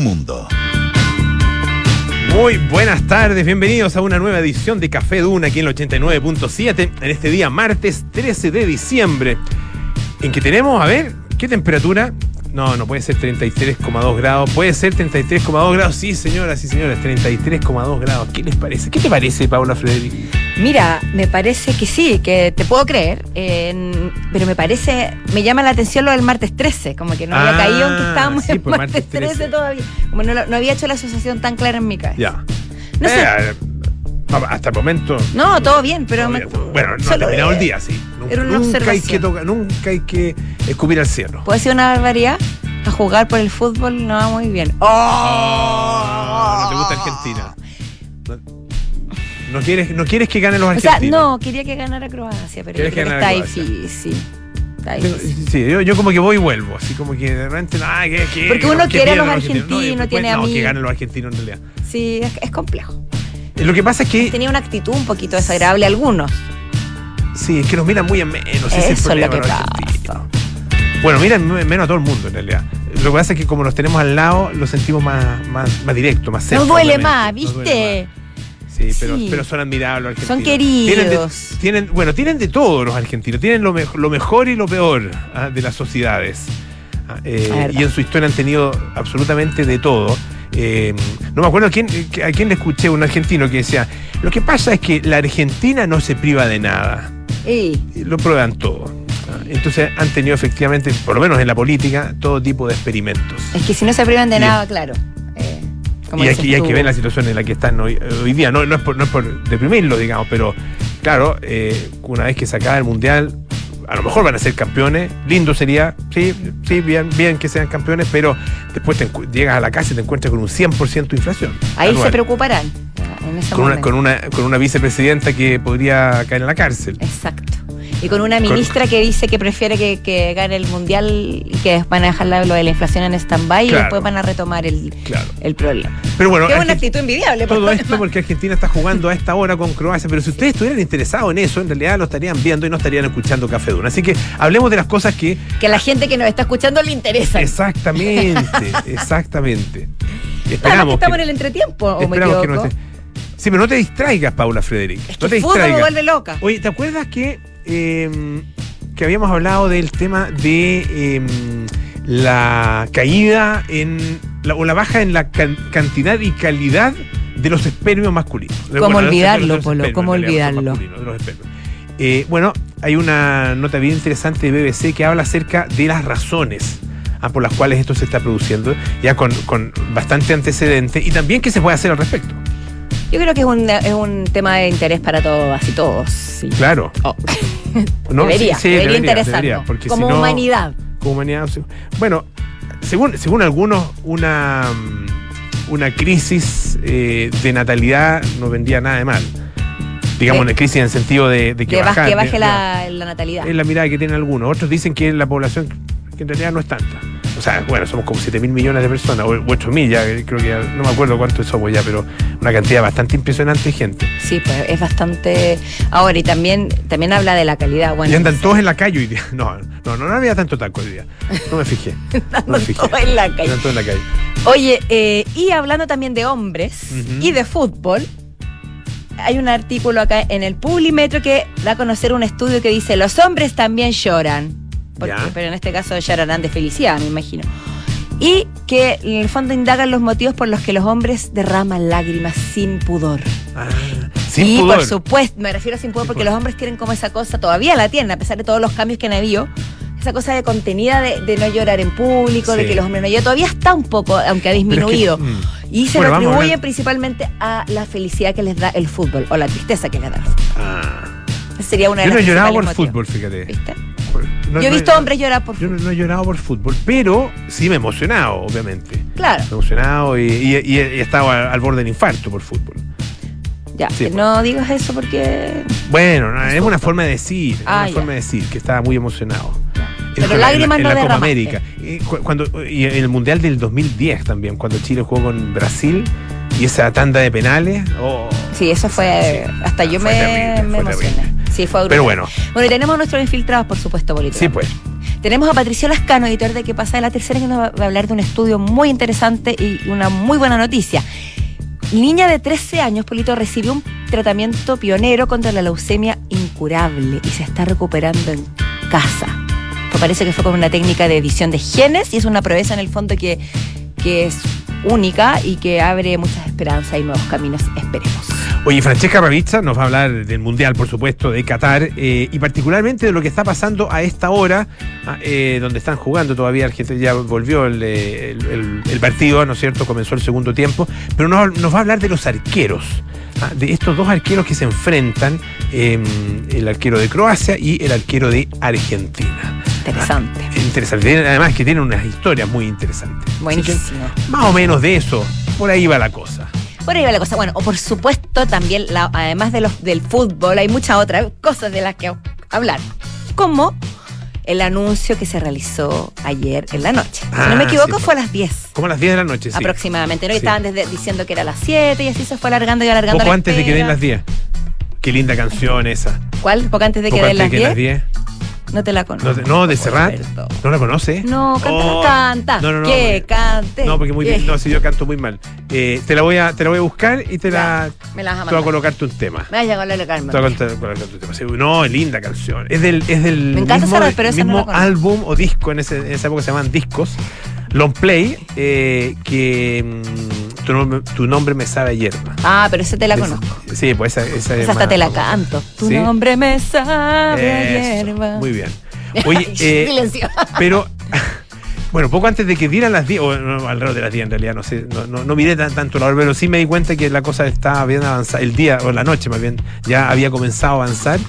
mundo. Muy buenas tardes, bienvenidos a una nueva edición de Café Duna aquí en el 89.7 en este día martes 13 de diciembre en que tenemos, a ver, ¿qué temperatura? No, no puede ser 33,2 grados, puede ser 33,2 grados, sí señoras y señores, 33,2 grados, ¿qué les parece? ¿Qué te parece, Paula Frederick? Mira, me parece que sí, que te puedo creer, eh, pero me parece, me llama la atención lo del martes 13, como que no había Ah, caído aunque estábamos sí, en pues, martes, martes 13. 13 todavía. Como no, no había hecho la asociación tan clara en mi cabeza. Ya. No sé. Eh, hasta el momento... No, todo bien, pero me- bueno, no ha terminado el día, sí. una nunca, hay que tocar, nunca hay que escupir al cielo. ¿Puede ser una barbaridad? A jugar por el fútbol no va muy bien. Oh, no te gusta Argentina. No, no quieres, no quieres que ganen los O sea, argentinos. no, quería que ganara Croacia, pero yo ¿Quieres creo que está difícil. Sí, yo, yo como que voy y vuelvo, así como que de repente, no, ay, que, que- Porque uno quiere a los argentinos, No, y después, tiene no, que ganen los argentinos en realidad. Sí, es, es complejo. Lo que pasa es que, Tenía una actitud un poquito desagradable algunos. sí, es que nos miran muy en menos. ese es el Eso es lo que pasa. Bueno, miran me- menos a todo el mundo en realidad. Lo que pasa es que como los tenemos al lado, lo sentimos más, más, más directo, más cerca. No duele más, duele ¿viste? más. Sí, pero, Sí. pero son admirables los Son argentinos. Tienen, de- queridos. tienen- bueno, tienen de todo los argentinos. Tienen lo, me- lo mejor y lo peor ah, de las sociedades. Ah, eh, y en su historia han tenido absolutamente de todo. Eh, no me acuerdo a quién, a quién le escuché, un argentino que decía, lo que pasa es que la Argentina no se priva de nada. Y Y Lo prueban todo. Ah, Entonces han tenido efectivamente, por lo menos en la política, todo tipo de experimentos. es que si no se privan de Y- nada, claro. eh, como Y hay, y hay que ver la situación en la que están hoy, hoy día. No, no, es por, no es por deprimirlo, digamos, pero claro, eh, una vez que se acaba el mundial, a lo mejor van a ser campeones. Lindo sería, sí, sí, bien, bien que sean campeones, pero después te llegas a la casa y te encuentras con un 100% de inflación. Ahí anual. se preocuparán. En ese con una, con, una, con una vicepresidenta que podría caer en la cárcel. Exacto. Y con una ministra que dice que prefiere que, que gane el mundial y que van a dejar lo de la inflación en stand-by y después van a retomar el, Claro. el problema. Pero bueno, buena Argen- actitud envidiable. Todo lo esto porque Argentina está jugando a esta hora con Croacia, pero si ustedes estuvieran interesados en eso, en realidad lo estarían viendo y no estarían escuchando Café Duna. Así que hablemos de las cosas que Que a la gente que nos está escuchando le interesa. Exactamente, exactamente. Que Esperamos estamos que, en el entretiempo, ¿o me esperamos que no equivoco? te- Sí, pero no te distraigas, Paula Frederick. Es no que te el fútbol me distraigas. vuelve loca. Oye, ¿te acuerdas que, eh, que habíamos hablado del tema de eh, la caída en la, o la baja en la can- cantidad y calidad de los espermios masculinos? ¿Cómo olvidarlo, Polo? ¿Cómo olvidarlo? Eh, bueno, hay una nota bien interesante de BBC que habla acerca de las razones ah, por las cuales esto se está produciendo, ya con, con bastante antecedente, y también qué se puede hacer al respecto. Yo creo que es un, es un tema de interés para todas y todos. sí. Claro. Oh. No, debería, sí, sí, debería, debería, interesarnos. debería, porque como si no- humanidad. como humanidad. Bueno, según, según algunos, una, una crisis eh, de natalidad no vendría nada de mal. Digamos, Eh, una crisis en el sentido de, de que, baje, baja- que baje de- la, la natalidad. Es la mirada que tienen algunos. Otros dicen que la población, que en realidad no es tanta. O sea, bueno, somos como 7 mil millones de personas, o 8 mil ya, creo que ya, no me acuerdo cuánto somos ya, pero una cantidad bastante impresionante de gente. Sí, pues es bastante. Ahora, y también, también habla de la calidad. Bueno, y andan sí. todos en la calle hoy día. No, no, no, no había tanto taco hoy día. No me fijé. No me fijé. todos en la calle. Andan todos en la calle. Oye, eh, y hablando también de hombres y de fútbol, hay un artículo acá en el Publimetro que da a conocer un estudio que dice: los hombres también lloran. Porque- Ya. pero en este caso llorarán de felicidad, me imagino. Y que en el fondo indagan los motivos por los que los hombres derraman lágrimas sin pudor. Ah, sin y pudor. por supuesto, me refiero a sin pudor Sin porque pudor. los hombres tienen como esa cosa, todavía la tienen, a pesar de todos los cambios que han habido, esa cosa de contenida de, de no llorar en público, de que los hombres no lloran, todavía está un poco, aunque ha Pero es que, disminuido. mm, Y se Bueno, lo vamos a atribuyen hablar- principalmente a la felicidad que les da el fútbol o la tristeza que les da el fútbol. ah. Sería una de Yo no llorado por motivos. fútbol, fíjate. ¿Viste? No- Yo he no- visto hombres llorar por Yo fútbol. no, no he llorado por fútbol, pero sí me he emocionado, obviamente. Claro, Me he emocionado y, y- y he, estado al, al borde del infarto por fútbol. ya. Sí, pues. no digas eso porque. Bueno, no, es una forma de decir, Ah, una ya. forma de decir que estaba muy emocionado. Pero En lágrimas en no la Copa. América. Y, cu- cuando, y en el Mundial del 2010 también, cuando Chile jugó con Brasil y esa tanda de penales. oh, Sí, eso fue. Sí. Hasta yo Fue me, terrible, me emocioné. terrible. Sí, fue Pero bueno, Bueno, y tenemos nuestros infiltrados, por supuesto, Bolito. sí, pues. Tenemos a Patricio Lascano, editor de Que pasa de la tercera, que nos va a hablar de un estudio muy interesante y una muy buena noticia. Niña de 13 años, Polito, recibió un tratamiento pionero contra la leucemia incurable y se está recuperando en casa. Pues parece que fue con una técnica de edición de genes y es una proeza en el fondo que, que es única y que abre muchas esperanzas y nuevos caminos, esperemos. Oye, Francesca Ravizza nos va a hablar del Mundial, por supuesto, de Qatar eh, y particularmente de lo que está pasando a esta hora, ah, eh, donde están jugando todavía. Argentina ya volvió eh, el, partido, ¿no es cierto? Comenzó el segundo tiempo, pero nos, nos va a hablar de los arqueros. Ah, de estos dos arqueros que se enfrentan, em, el arquero de Croacia y el arquero de Argentina. Interesante. Ah, interesante. Además que tienen unas historias muy interesantes. Buenísimo. más o menos de eso, por ahí va la cosa. Por ahí va la cosa. Bueno, o por supuesto también, además de los, del fútbol, hay muchas otras cosas de las que hablar. Como el anuncio que se realizó ayer en la noche. si no me ah, equivoco, fue a las 10. Como a las 10 de la noche, sí. Aproximadamente, ¿no? Y estaban desde, diciendo que era a las 7 y así se fue alargando y alargando. Poco antes de que den las 10. Qué linda canción esa. ¿Cuál? Poco antes de que den las 10. No te la conozco. No, de Serrat. ¿No la conoce? No, canta, oh, canta. No, no, no. ¿Qué? Cante. No, porque muy bien. No, si yo canto muy mal. Eh, te la voy a, te la voy a buscar y te la. Me la vas a Te voy a colocarte un tema. Me vas a colocarme. Te voy a colocarte un tema. Sí, no, linda canción. Es del, es del me encanta mismo, pero mismo álbum o disco, en, ese, en esa época se llaman discos. Long Play, eh, que mm, tu, nombre, tu, nombre, me sabe a hierba. Ah, pero esa te la conozco. Sí, pues esa, esa, esa hasta te la canto. Tu nombre me sabe a hierba. Muy bien. Oye, eh, pero bueno, poco antes de que dieran las 10, o alrededor de las 10 en realidad, no sé, no, no, miré tanto la hora, pero sí me di cuenta que la cosa estaba bien avanzada, el día, o la noche más bien, ya había comenzado a avanzar.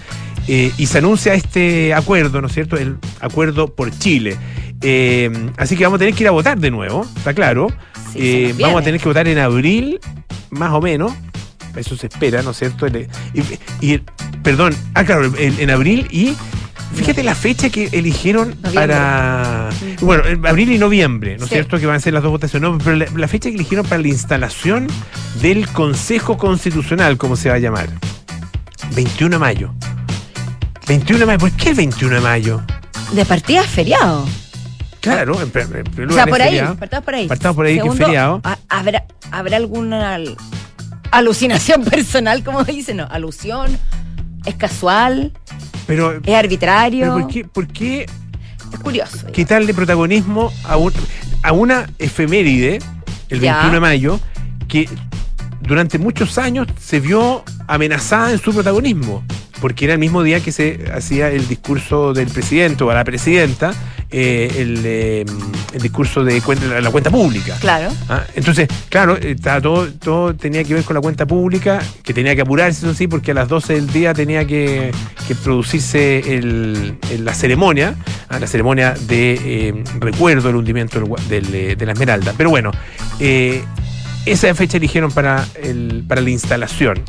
Eh, y se anuncia este acuerdo, ¿no es cierto? El acuerdo por Chile. Eh, así que vamos a tener que ir a votar de nuevo, está claro. Vamos a tener que votar en abril, más o menos. Eso se espera, ¿no es cierto? Y, perdón, ah, claro, en abril y Fíjate la fecha que eligieron para. Bueno, abril y noviembre, ¿no es cierto? Que van a ser las dos votaciones. No, pero la, fecha que eligieron para la instalación del Consejo Constitucional, como se va a llamar. 21 de mayo. 21 de mayo. ¿Por qué 21 de mayo? De partida feriado. Claro, en, en, o sea, por ahí, partamos por ahí. Partamos por ahí, que es feriado. ¿habrá, ¿Habrá alguna alucinación personal, como dicen? No, alusión, es casual. Pero, es arbitrario. ¿por, qué, ¿Por qué es curioso. Quitarle protagonismo a, a una efeméride, el 21 de mayo, que durante muchos años se vio amenazada en su protagonismo, porque era el mismo día que se hacía el discurso del presidente o a la presidenta, eh, el, el, discurso de la, cuenta pública. Claro. Ah, entonces, claro, estaba todo, todo tenía que ver con la cuenta pública, que tenía que apurarse, eso sí, porque a las 12 del día tenía que, producirse el, la ceremonia, ah, la ceremonia de eh, recuerdo del hundimiento del, de la Esmeralda. Pero bueno, eh, esa fecha eligieron para, el, para la instalación.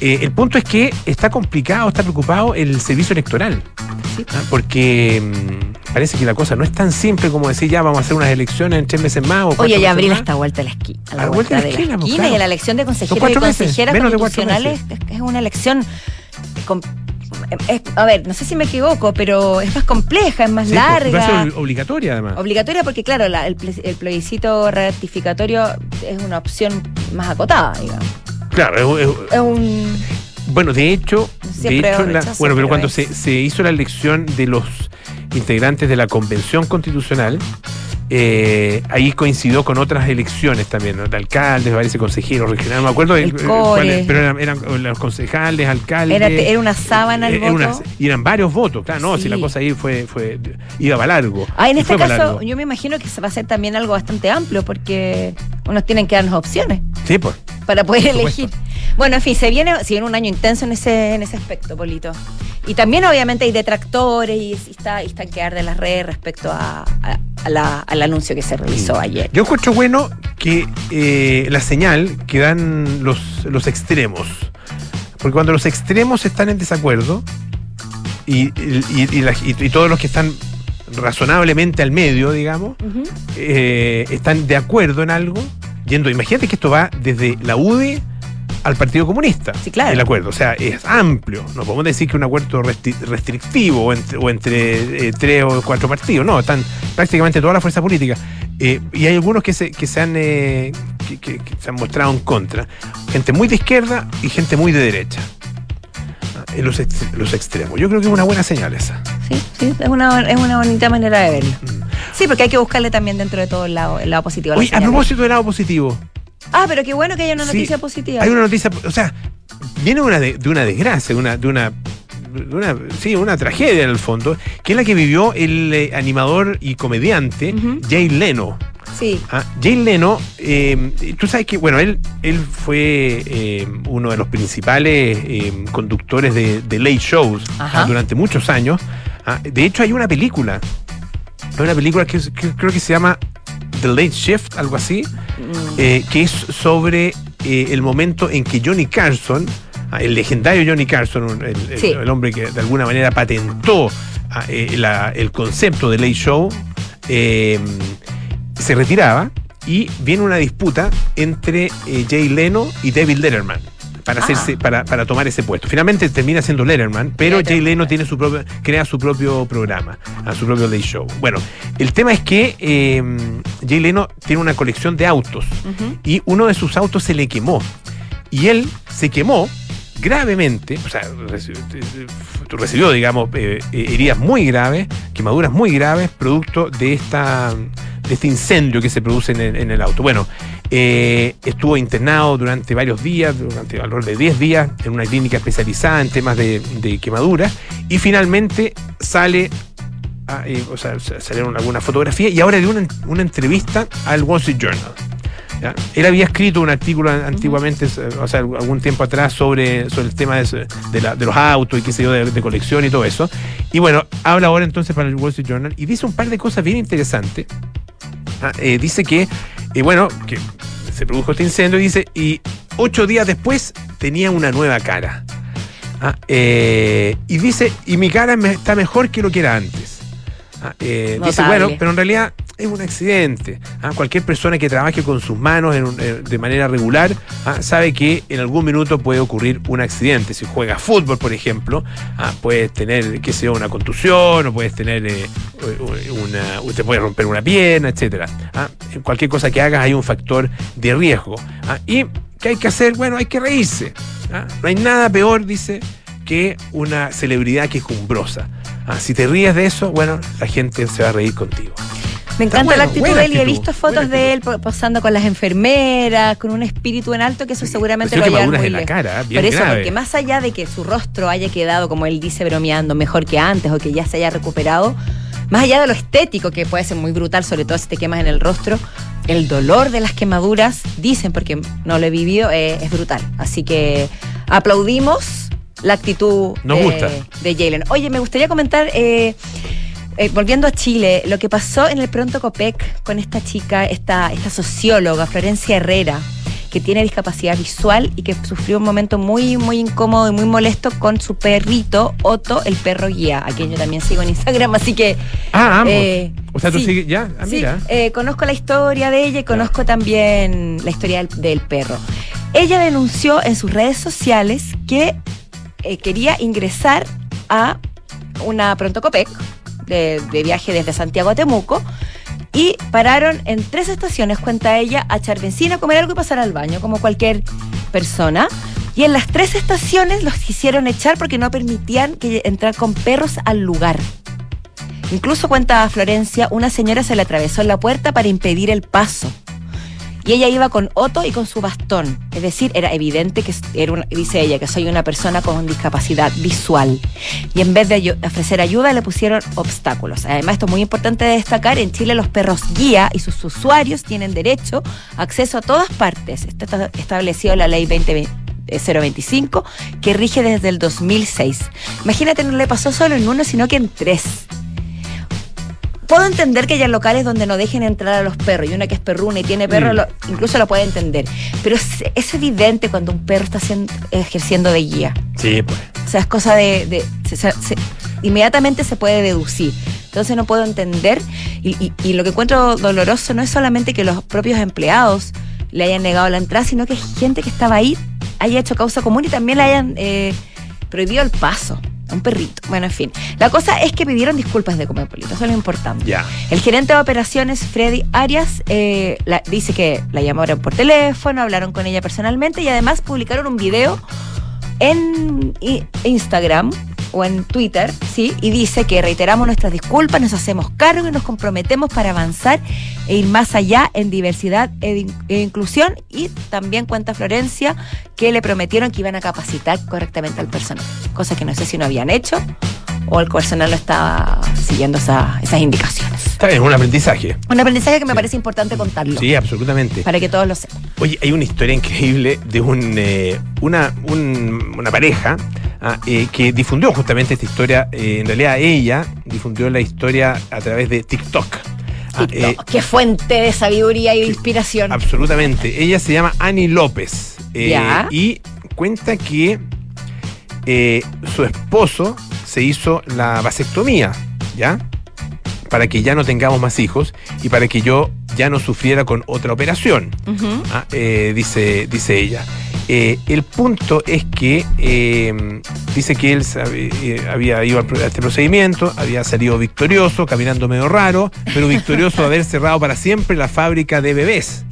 Eh, el punto es que está complicado, está preocupado el servicio electoral. ¿ah? Porque mm, parece que la cosa no es tan simple como decir ya vamos a hacer unas elecciones en tres meses más. O Oye, ya abril está vuelta a la esquina. A la, vuelta, de la esquina, pues, y la elección de consejeros y consejeras constitucionales es una elección a ver, no sé si me equivoco, pero es más compleja, es más larga. Es obligatoria además. Obligatoria porque, claro, el, plebiscito ratificatorio es una opción más acotada, digamos. Claro, es, un... Bueno, de hecho, de hecho bueno, pero cuando se, se hizo la elección de los integrantes de la Convención Constitucional, eh, ahí coincidió con otras elecciones también, de alcaldes, varios consejeros regionales, no me acuerdo, de, pero eran, los concejales, alcaldes. Era, una sábana el eh, voto. y eran varios votos, claro, no, si la cosa ahí fue, fue iba para largo. Ah, en este caso, yo me imagino que se va a hacer también algo bastante amplio, porque unos tienen que darnos opciones. Sí, pues. Para poder elegir. Bueno, en fin, se viene, se viene un año intenso en ese, en ese aspecto, Polito. Y también obviamente hay detractores y, está, y están que de las redes respecto a, al anuncio que se realizó ayer. Yo encuentro bueno que eh, la señal que dan los, los extremos. Porque cuando los extremos están en desacuerdo y, y, todos los que están razonablemente al medio, digamos, eh, están de acuerdo en algo, yendo, imagínate que esto va desde la UDI al Partido Comunista. Sí, claro. El acuerdo. O sea, es amplio. No podemos decir que un acuerdo restri- restrictivo o entre, o entre, eh, tres o cuatro partidos. No, están prácticamente toda la fuerza política. Eh, y hay algunos que se, que se han eh, que, que- que se han mostrado en contra. Gente muy de izquierda y gente muy de derecha. En los, ex- los extremos. Yo creo que es una buena señal esa. Sí, sí, es una, es una bonita manera de verlo. Mm. Sí, porque hay que buscarle también dentro de todo el lado, el lado positivo. Oye, a propósito del lado positivo. Ah, pero qué bueno que haya una Sí, noticia positiva. Hay una noticia, o sea, viene una de, de una desgracia, de una, de una, de una, sí, una tragedia en el fondo, que es la que vivió el eh, animador y comediante. Jay Leno. Sí. Ah, Jay Leno, eh, tú sabes que, bueno, él, él fue eh, uno de los principales conductores de, de late shows ah, durante muchos años. Ah, de hecho, hay una película, hay una película que creo que se llama The Late Shift, algo así, Mm, eh, que es sobre eh, el momento en que Johnny Carson, ah, el legendario Johnny Carson, el, el- Sí. el hombre que de alguna manera patentó ah, eh, la- el concepto de Late Show, se retiraba y viene una disputa entre Jay Leno y David Letterman. Para, Ah. hacerse, para, para tomar ese puesto. Finalmente termina siendo Letterman, pero Letterman. Jay Leno tiene su propio, crea su propio programa, a su propio Late Show. Bueno, el tema es que eh, Jay Leno tiene una colección de autos y uno de sus autos se le quemó. Y él se quemó gravemente, o sea, recibió, digamos, eh, eh, heridas muy graves, quemaduras muy graves, producto de esta de este incendio que se produce en el, en el auto. Bueno, eh, estuvo internado durante varios días, durante alrededor de 10 días, en una clínica especializada en temas de, de quemaduras, y finalmente sale ah, eh, o sea, sa- salieron algunas fotografías y ahora dio una, una entrevista al Wall Street Journal. ¿ya? Él había escrito un artículo an- antiguamente, eh, o sea, algún tiempo atrás, sobre, sobre el tema de, eso- de la- de los autos y qué sé yo, de, de colección y todo eso. Y bueno, habla ahora entonces para el Wall Street Journal y dice un par de cosas bien interesantes. Ah, eh, dice que, eh, bueno, que se produjo este incendio y dice, y ocho días después tenía una nueva cara. Ah, eh, y dice, y mi cara me- está mejor que lo que era antes. Ah, eh, dice, bueno, pero en realidad es un accidente. Ah, cualquier persona que trabaje con sus manos en un- eh, de manera regular ah, sabe que en algún minuto puede ocurrir un accidente. Si juegas fútbol, por ejemplo, ah, puedes tener, qué sé yo, una contusión, o puedes tener eh, una. Usted puede romper una pierna. Ah, en cualquier cosa que hagas hay un factor de riesgo. Y ¿qué hay que hacer? Bueno, hay que reírse. No hay nada peor, dice, que una celebridad quejumbrosa. Ah, si te ríes de eso, bueno, la gente se va a reír contigo. Me encanta bueno, la actitud de él y he visto fotos de él po- posando con las enfermeras, con un espíritu en alto que eso seguramente lo va a muy en la cara, bien Por eso, grave. porque más allá de que su rostro haya quedado, como él dice, bromeando, mejor que antes o que ya se haya recuperado, más allá de lo estético, que puede ser muy brutal, sobre todo si te quemas en el rostro, el dolor de las quemaduras, dicen, porque no lo he vivido, eh, es brutal. Así que aplaudimos la actitud Nos de, gusta. de Jalen. Oye, me gustaría comentar... eh, eh, volviendo a Chile, lo que pasó en el Pronto Copec con esta chica, esta, esta socióloga, Florencia Herrera, que tiene discapacidad visual y que sufrió un momento muy, muy incómodo y muy molesto con su perrito, Otto, el perro guía, a quien yo también sigo en Instagram, así que... Ah, ambos. Eh, o sea, tú sí. sigues. Ya, ah, Sí, eh, conozco la historia de ella y conozco también la historia del, del perro. Ella denunció en sus redes sociales que eh, quería ingresar a una Pronto Copec de, de viaje desde Santiago a Temuco y pararon en tres estaciones, cuenta ella, a echar benzina, comer algo y pasar al baño, como cualquier persona. Y en las tres estaciones los quisieron echar porque no permitían que entrar con perros al lugar. Incluso cuenta Florencia, una señora se le atravesó en la puerta para impedir el paso. Y ella iba con Otto y con su bastón. Es decir, era evidente que era una- dice ella que soy una persona con discapacidad visual. Y en vez de ofrecer ayuda le pusieron obstáculos. Además, esto es muy importante de destacar, en Chile los perros guía y sus usuarios tienen derecho a acceso a todas partes. Esto está establecido en la ley 2020 eh, 025 que rige desde el 2006. Imagínate, no le pasó solo en uno, sino que en tres. Puedo entender que haya locales donde no dejen entrar a los perros y una que es perruna y tiene perro, Mm. lo- incluso lo puede entender. Pero es, es evidente cuando un perro está haciendo- ejerciendo de guía. Sí, pues. O sea, es cosa de... de- se- se- se- inmediatamente se puede deducir. Entonces no puedo entender. Y, y- y lo que encuentro doloroso no es solamente que los propios empleados le hayan negado la entrada, sino que gente que estaba ahí haya hecho causa común y también le hayan eh, prohibido el paso un perrito. Bueno, en fin. La cosa es que pidieron disculpas de Comepolito, eso es lo importante. El gerente de operaciones, Freddy Arias, eh, la- dice que la llamaron por teléfono, hablaron con ella personalmente y además publicaron un video en Instagram o en Twitter, ¿sí? Y dice que reiteramos nuestras disculpas, nos hacemos cargo y nos comprometemos para avanzar e ir más allá en diversidad e, e inclusión. Y también cuenta Florencia que le prometieron que iban a capacitar correctamente al personal, cosa que no sé si no habían hecho o el personal no estaba siguiendo esa- esas indicaciones. Está bien, un aprendizaje. Un aprendizaje que me Sí. parece importante contarlo, Sí, absolutamente. para que todos lo sepan. Oye, hay una historia increíble de un, eh, una, un- una pareja ah, eh, que difundió justamente esta historia. eh, en realidad ella difundió la historia a través de TikTok. Ah, eh, TikTok, qué fuente de sabiduría y de inspiración. absolutamente. Ella se llama Annie López. Ya. Y cuenta que eh, su esposo se hizo la vasectomía, ¿ya? Para que ya no tengamos más hijos y para que yo ya no sufriera con otra operación. Ah, eh, dice, dice ella. Eh, el punto es que eh, dice que él sabe- eh, había ido a este procedimiento, había salido victorioso, caminando medio raro, pero victorioso de haber cerrado para siempre la fábrica de bebés.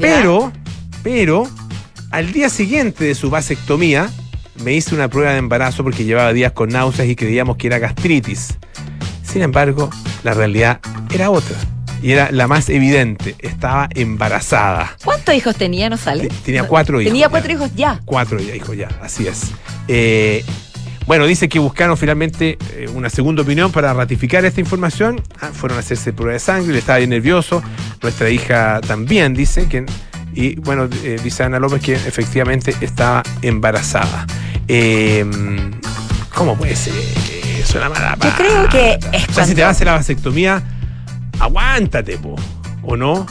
Pero, pero, al día siguiente de su vasectomía, me hice una prueba de embarazo porque llevaba días con náuseas y creíamos que era gastritis. Sin embargo, la realidad era otra. Y era la más evidente. Estaba embarazada. ¿Cuántos hijos tenía? No sale. Te- tenía cuatro hijos, Tenía ya. cuatro hijos ya. Cuatro hijos ya, así es. Eh, bueno, dice que buscaron finalmente eh, una segunda opinión para ratificar esta información. Ah, fueron a hacerse prueba de sangre, le estaba bien nervioso. Nuestra hija también dice que. Y bueno, eh, dice Ana López que efectivamente estaba embarazada. Eh, ¿Cómo puede ser? La mala Yo creo que O sea, si te vas a hacer la vasectomía, aguántate, po. ¿O no?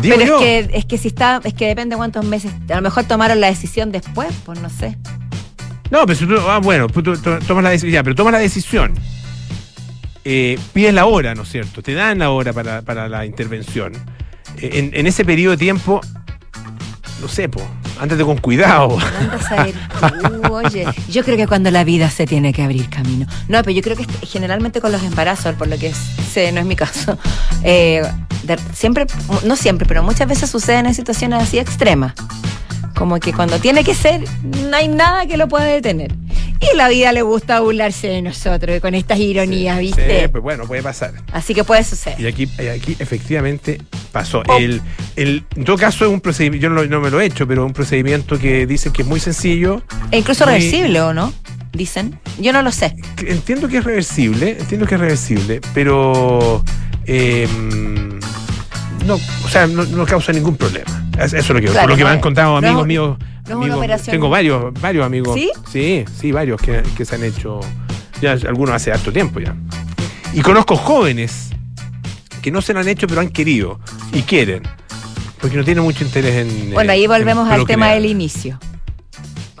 Digo Pero yo. es que, es que si está, es que depende cuántos meses. A lo mejor tomaron la decisión después, pues no sé. No, pero si tú, ah, bueno, pues tú, tú tomas la decisión, ya, pero tomas la decisión. Eh, pides la hora, ¿no es cierto? Te dan la hora para, para la intervención. En, ese periodo de tiempo, no sé, po, ándate con cuidado. Tú, oye, yo creo que cuando la vida se tiene que abrir camino. No, pero yo creo que est- generalmente con los embarazos, por lo que sé, no es mi caso, eh, siempre, no siempre, pero muchas veces suceden en situaciones así extremas. Como que cuando tiene que ser, no hay nada que lo pueda detener. Y la vida le gusta burlarse de nosotros con estas ironías, Sí, ¿viste? sí, pues bueno, puede pasar. Así que puede suceder. aquí, y aquí efectivamente pasó. Oh. El, el- en todo caso, es un procedimiento, yo no, me lo he hecho, pero un procedimiento que dicen que es muy sencillo. E incluso muy- reversible, ¿o no? Dicen. Yo no lo sé. Entiendo que es reversible, entiendo que es reversible, pero eh, no, o sea, no, no causa ningún problema. Es- Eso es lo que, Claro, por lo que no me han es- contado amigos míos. no es una amigos- operación- Tengo varios, varios amigos. ¿Sí? Sí, sí, varios que, que se han hecho, ya algunos hace harto tiempo ya. Y conozco jóvenes que no se lo han hecho, pero han querido y quieren, porque no tienen mucho interés en. Bueno, eh, ahí en volvemos al tema del inicio.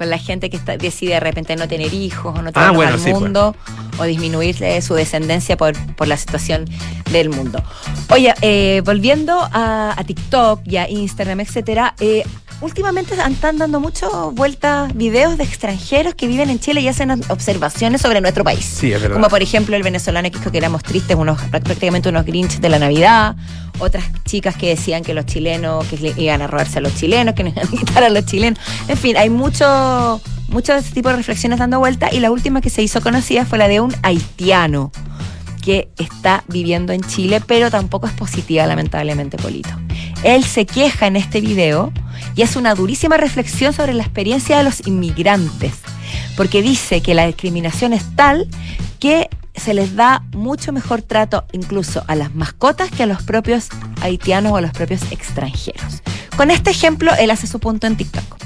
Con la gente que está- decide de repente no tener hijos o no Ah, traerlos bueno, al sí, pues. mundo o disminuir su descendencia por, por la situación del mundo. Oye, eh, volviendo a, a TikTok y a Instagram, etcétera, eh, últimamente están dando mucho vueltas videos de extranjeros que viven en Chile y hacen observaciones sobre nuestro país. Sí, es verdad. Como por ejemplo el venezolano que dijo que éramos tristes, unos, prácticamente unos grinches de la Navidad. Otras chicas que decían que los chilenos, que iban a robarse a los chilenos, que nos iban a quitar a los chilenos. En fin, hay mucho, mucho de ese tipo de reflexiones dando vuelta. Y la última que se hizo conocida fue la de un haitiano que está viviendo en Chile, pero tampoco es positiva, lamentablemente, Polito. Él se queja en este video y hace una durísima reflexión sobre la experiencia de los inmigrantes, porque dice que la discriminación es tal que se les da mucho mejor trato incluso a las mascotas que a los propios haitianos o a los propios extranjeros. Con este ejemplo, él hace su punto en TikTok.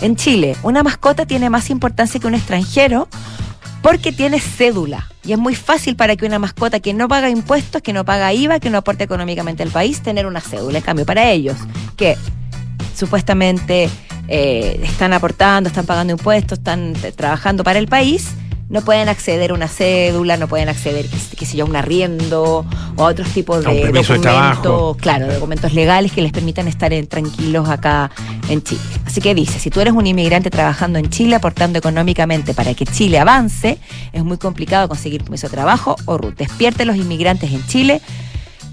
En Chile, una mascota tiene más importancia que un extranjero porque tiene cédula. Y es muy fácil para que una mascota que no paga impuestos, que no paga IVA, que no aporta económicamente al país, tener una cédula. En cambio, para ellos, que supuestamente eh, están aportando, están pagando impuestos, están trabajando para el país, no pueden acceder a una cédula, no pueden acceder, qué sé yo, a un arriendo o a otros tipos de documentos, claro, documentos legales que les permitan estar en- tranquilos acá en Chile. Así que dice, si tú eres un inmigrante trabajando en Chile, aportando económicamente para que Chile avance, es muy complicado conseguir permiso de trabajo o RUT. Despierte a los inmigrantes en Chile.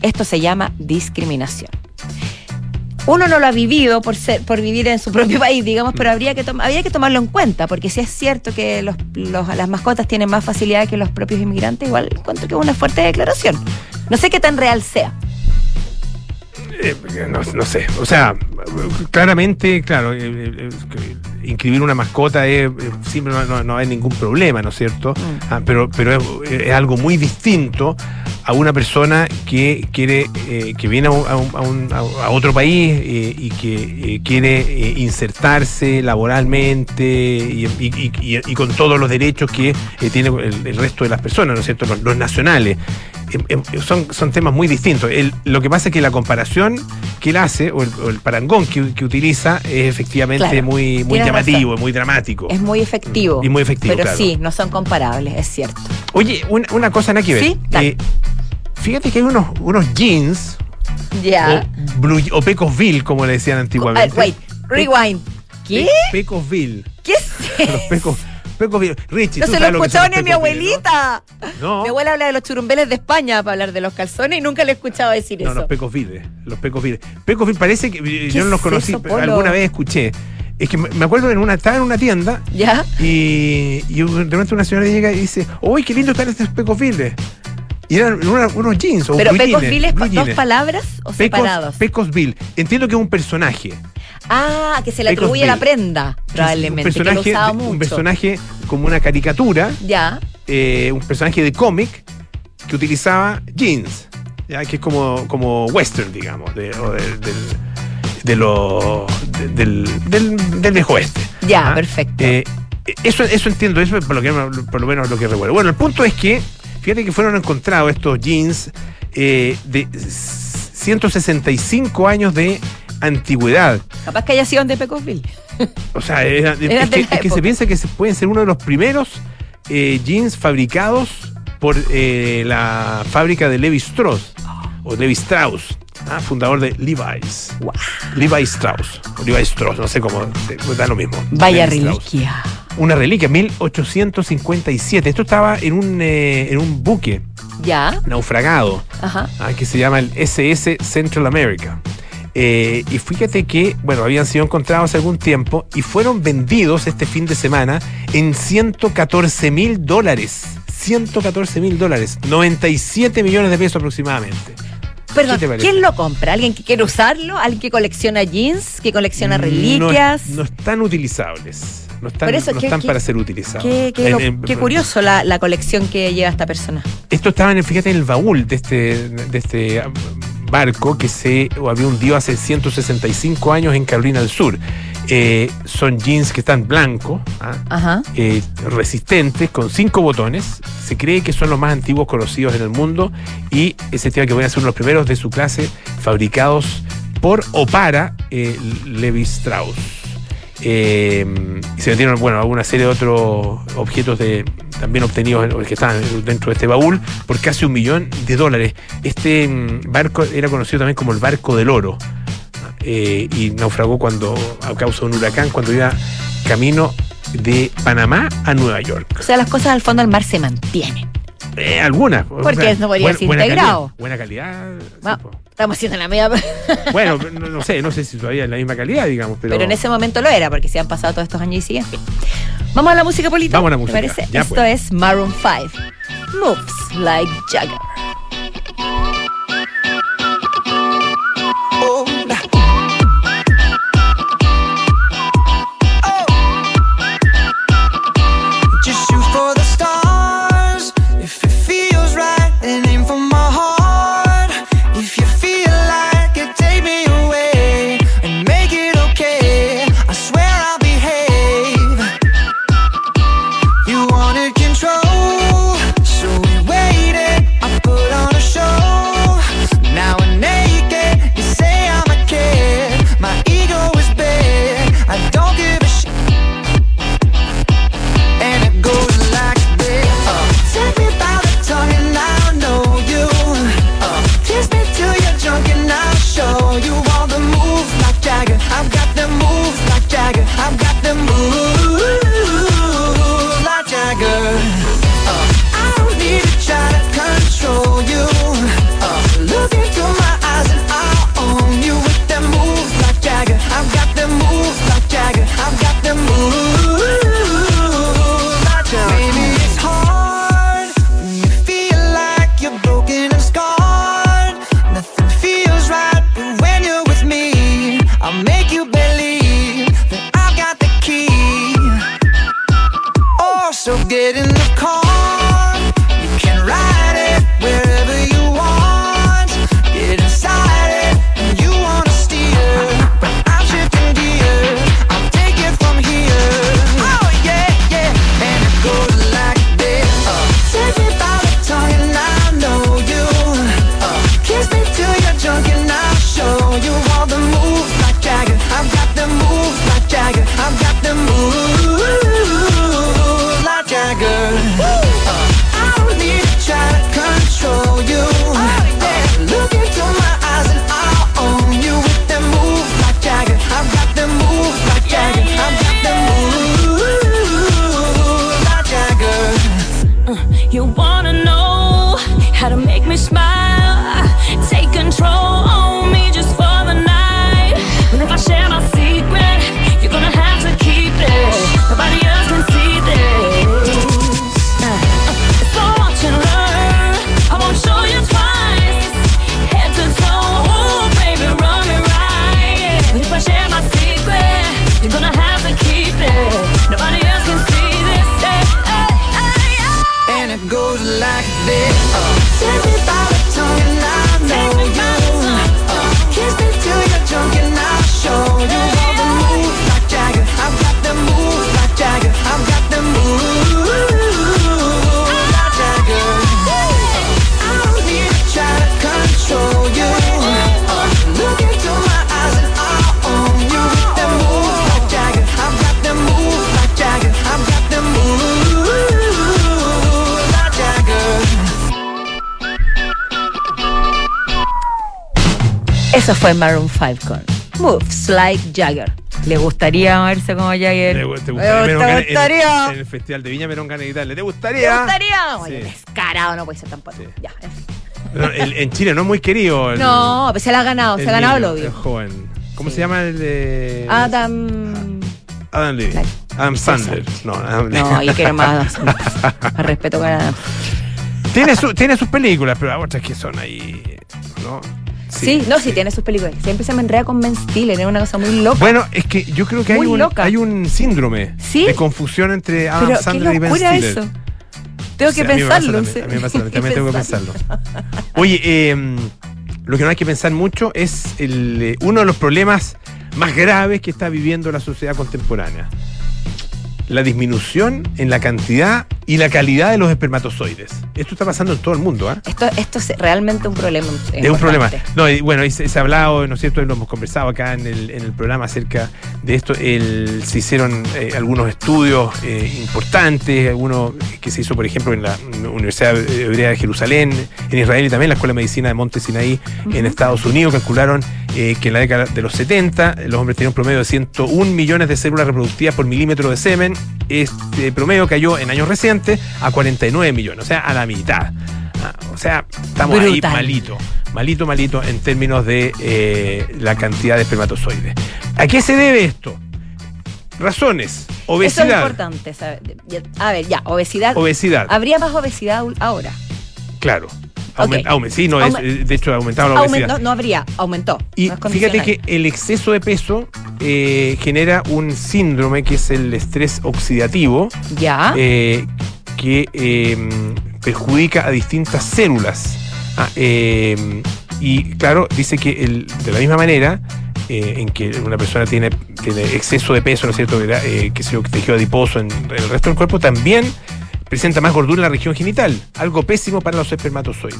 Esto se llama discriminación. Uno no lo ha vivido por ser, por vivir en su propio país, digamos, pero habría que había que tomarlo en cuenta, porque si es cierto que los, los- las mascotas tienen más facilidad que los propios inmigrantes, igual encuentro que es una fuerte declaración. No sé qué tan real sea. Eh, no, no sé, o sea, claramente, claro, eh, eh, inscribir una mascota es, siempre no, no- no hay ningún problema, ¿no es cierto? Mm. Ah, pero pero es, es algo muy distinto a una persona que quiere, eh, que viene a, un- a un- a otro país eh, y que eh, quiere insertarse laboralmente y, con todos los derechos que tiene el, resto de las personas, ¿no es cierto? Los nacionales. Em, em, son, son temas muy distintos. El- lo que pasa es que la comparación que él hace, o el, o el parangón que, que utiliza, es efectivamente Claro, muy, muy llamativo, muy dramático. Es muy efectivo. Y muy efectivo, Pero claro. sí, no son comparables, es cierto. Oye, una, una cosa nada que ver. Sí. Eh, fíjate que hay unos, unos jeans, Ya. o, blue- o Pecosville, como le decían antiguamente. Ah, wait, rewind. ¿Qué? Pe- Pecosville. ¿Qué es Los pecos, Pecosville. Richie, No tú se lo sabes escuchaba ni a mi abuelita. ¿no? No. Mi abuela habla de los churumbeles de España para hablar de los calzones y nunca le he escuchado decir No, eso. los Pecosville. Los Pecosville. Pecosville parece que eh, yo no los conocí, eso, pero Polo? alguna vez escuché. Es que me acuerdo en una, estaba en una tienda ¿Ya? y, y de repente una señora llega y dice, ¡Uy, qué lindo están estos Pecosville! Y eran unos jeans o ¿Pero Pecosville es pa- dos palabras o Pecos- separados? Pecosville. Entiendo que es un personaje. Ah, que se le atribuye la prenda, probablemente, un que lo personaje, usaba un personaje como una caricatura, Ya. eh, un personaje de cómic que utilizaba jeans, ya que es como, como western, digamos, de, o de- del, de lo, de- del, del, del viejo oeste. Ya, ¿ah? perfecto. Eh, eso, eso entiendo, eso es por lo, que, por lo menos lo que recuerdo. Bueno, el punto es que, fíjate que fueron encontrados estos jeans eh, de 165 años de antigüedad. Capaz que haya sido de Pecosville. O sea, era- Era es, que, la es que se piensa que se pueden ser uno de los primeros eh, jeans fabricados por eh, la fábrica de Levi Strauss o Levi Strauss, ah, fundador de Levi's. Guau. Levi Strauss, o Levi Strauss, no sé cómo, eh, da lo mismo. Vaya Levi Strauss. reliquia. Una reliquia, 1857. Esto estaba en un, eh, en un buque Ya. naufragado Ajá. ah, que se llama el SS Central America. Eh, y fíjate que, bueno, habían sido encontrados hace algún tiempo y fueron vendidos este fin de semana en 114 mil dólares. 114 mil dólares. 97 millones de pesos aproximadamente. Perdón. ¿quién lo compra? ¿Alguien que quiere usarlo? ¿Alguien que colecciona jeans? ¿Que colecciona reliquias? No, no están utilizables. No están, Por eso, no ¿qué- están qué- para ser utilizados. Qué, qué En- lo- en- qué curioso la, la colección que lleva esta persona. Esto estaba, en, fíjate, en el baúl de este, de este barco que se había hundido hace 165 años en Carolina del Sur. Eh, son jeans que están blancos, ¿ah? Eh, resistentes, con cinco botones. Se cree que son los más antiguos conocidos en el mundo y se estima que van a ser uno de los primeros de su clase fabricados por o para eh, Levi Strauss. Eh, y se vendieron, bueno, una serie de otros objetos de, también obtenidos en- que estaban dentro de este baúl por casi un millón de dólares. Este mm, barco era conocido también como el barco del oro eh, y naufragó cuando, a causa de un huracán, cuando iba camino de Panamá a Nueva York. O sea, las cosas al fondo del mar se mantienen. Eh, algunas. o Porque no podría ser buena integrado. calidad, buena calidad. sí, po. estamos haciendo la media. bueno, no, no sé, no sé si todavía es la misma calidad, digamos, pero. Pero en ese momento lo era, porque se han pasado todos estos años y siguen. Vamos a la música, Polito. Vamos a la ¿Te música. parece? Ya, Esto pues. es Maroon 5. Moves like Jagger. get in the car. Eso fue Maroon 5 con Moves Like Jagger. ¿Le gustaría verse como Jagger? ¿Te, te ¿Te gustaría? En- gustaría? En, el Festival de Viña dieron ganas de gritarle. ¿Te ¿Te gustaría? gustaría? Oye, Sí. descarado, no puede ser tampoco. Sí. Ya, en fin. No, el- en Chile no es muy querido. el- No, pues se la ha ganado, se ha ganado el el joven. ¿Cómo Sí. se llama el de. Adam. Adam Levy. Like- Adam Sandler. No, Adam No, yo quiero más. más respeto para Adam. tiene, su- tiene sus películas, pero otras que son ahí. ¿no? Sí, no, sí, tiene sus películas. Siempre se me enreda con Ben Stiller, es una cosa muy loca. Bueno, es que yo creo que hay un, loca. hay un síndrome ¿Sí? de confusión entre Adam Pero Sandler y Ben Stiller. eso. Tengo que pensarlo. también, tengo que Pensarlo. pensarlo. Oye, eh, lo que no hay que pensar mucho es el, eh, uno de los problemas más graves que está viviendo la sociedad contemporánea. La disminución en la cantidad y la calidad de los espermatozoides. Esto está pasando en todo el mundo, ¿ah? Esto, esto es realmente un problema. Es un problema. No, y bueno, y se, se ha hablado, ¿no es cierto? Lo hemos conversado acá en el, en el programa acerca de esto. El- se hicieron eh, algunos estudios eh, importantes, algunos que se hizo, por ejemplo, en la Universidad Hebrea de Jerusalén, en Israel y también en la Escuela de Medicina de Monte Sinaí en Estados Unidos. Calcularon eh, que en la década de los 70 los hombres tenían un promedio de 101 millones de células reproductivas por milímetro de semen. Este promedio cayó en años recientes a 49 millones, o sea, a la mitad. Ah, o sea, estamos ahí malito, malito, malito en términos de eh, la cantidad de espermatozoides. ¿A qué se debe esto? Razones. Eso es Obesidad. importante. saber. A ver, ya, obesidad. Obesidad, Habría más obesidad ahora. claro. Aumen- Ok. aumen- sí, no, es, eh, de hecho la obesidad. Aumentó, no habría, aumentó. Y no fíjate que el exceso de peso eh, genera un síndrome que es el estrés oxidativo, Ya. eh, que eh, perjudica a distintas células. Ah, eh, y claro, dice que el- de la misma manera en que una persona tiene, tiene exceso de peso, ¿no es cierto? Que se yo, tejido adiposo en, en el resto del cuerpo, también presenta más gordura en la región genital, algo pésimo para los espermatozoides.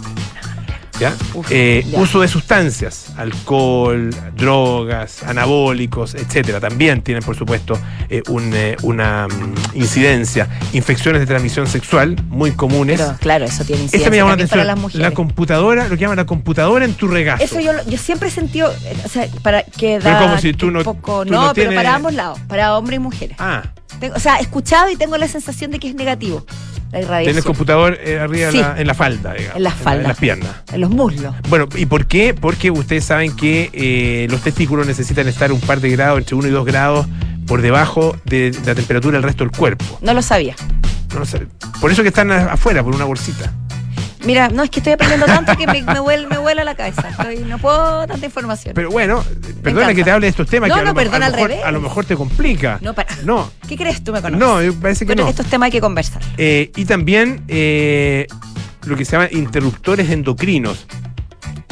¿Ya? Uf, Eh, ya. Uso de sustancias, alcohol, drogas, anabólicos, etcétera, también tienen, por supuesto, eh, un, eh, una mm, incidencia. Infecciones de transmisión sexual, muy comunes. Pero, claro, eso tiene Esta incidencia me llamó la también para atención. las mujeres. La computadora, lo que llaman la computadora en tu regazo. Eso yo, yo siempre he sentido, o sea, para que Pero da como si tú un no- poco, tú no, no pero tienes- para ambos lados, para hombres y mujeres. Ah, Tengo- o sea, escuchado y tengo la sensación de que es negativo la irradiación. tienes computador eh, arriba Sí. en, la, en la falda, digamos. En las faldas. En las piernas. En los muslos. Bueno, ¿y por qué? Porque ustedes saben que eh, los testículos necesitan estar un par de grados, entre 1 y 2 grados, por debajo de, de la temperatura del resto del cuerpo. No lo sabía. No lo sé. Por eso que están afuera, por una bolsita. Mira, no, es que estoy aprendiendo tanto que me, me, vuela, me vuela la cabeza. Estoy- no puedo tanta información. Pero bueno, perdona que te hable de estos temas No, que a, no, lo, a perdona, lo al mejor, revés. a lo mejor te complica. no, para. No, ¿Qué crees tú me conoces? no, yo- parece que Pero no. estos temas hay que conversar. Eh, y también eh, lo que se llama interruptores endocrinos.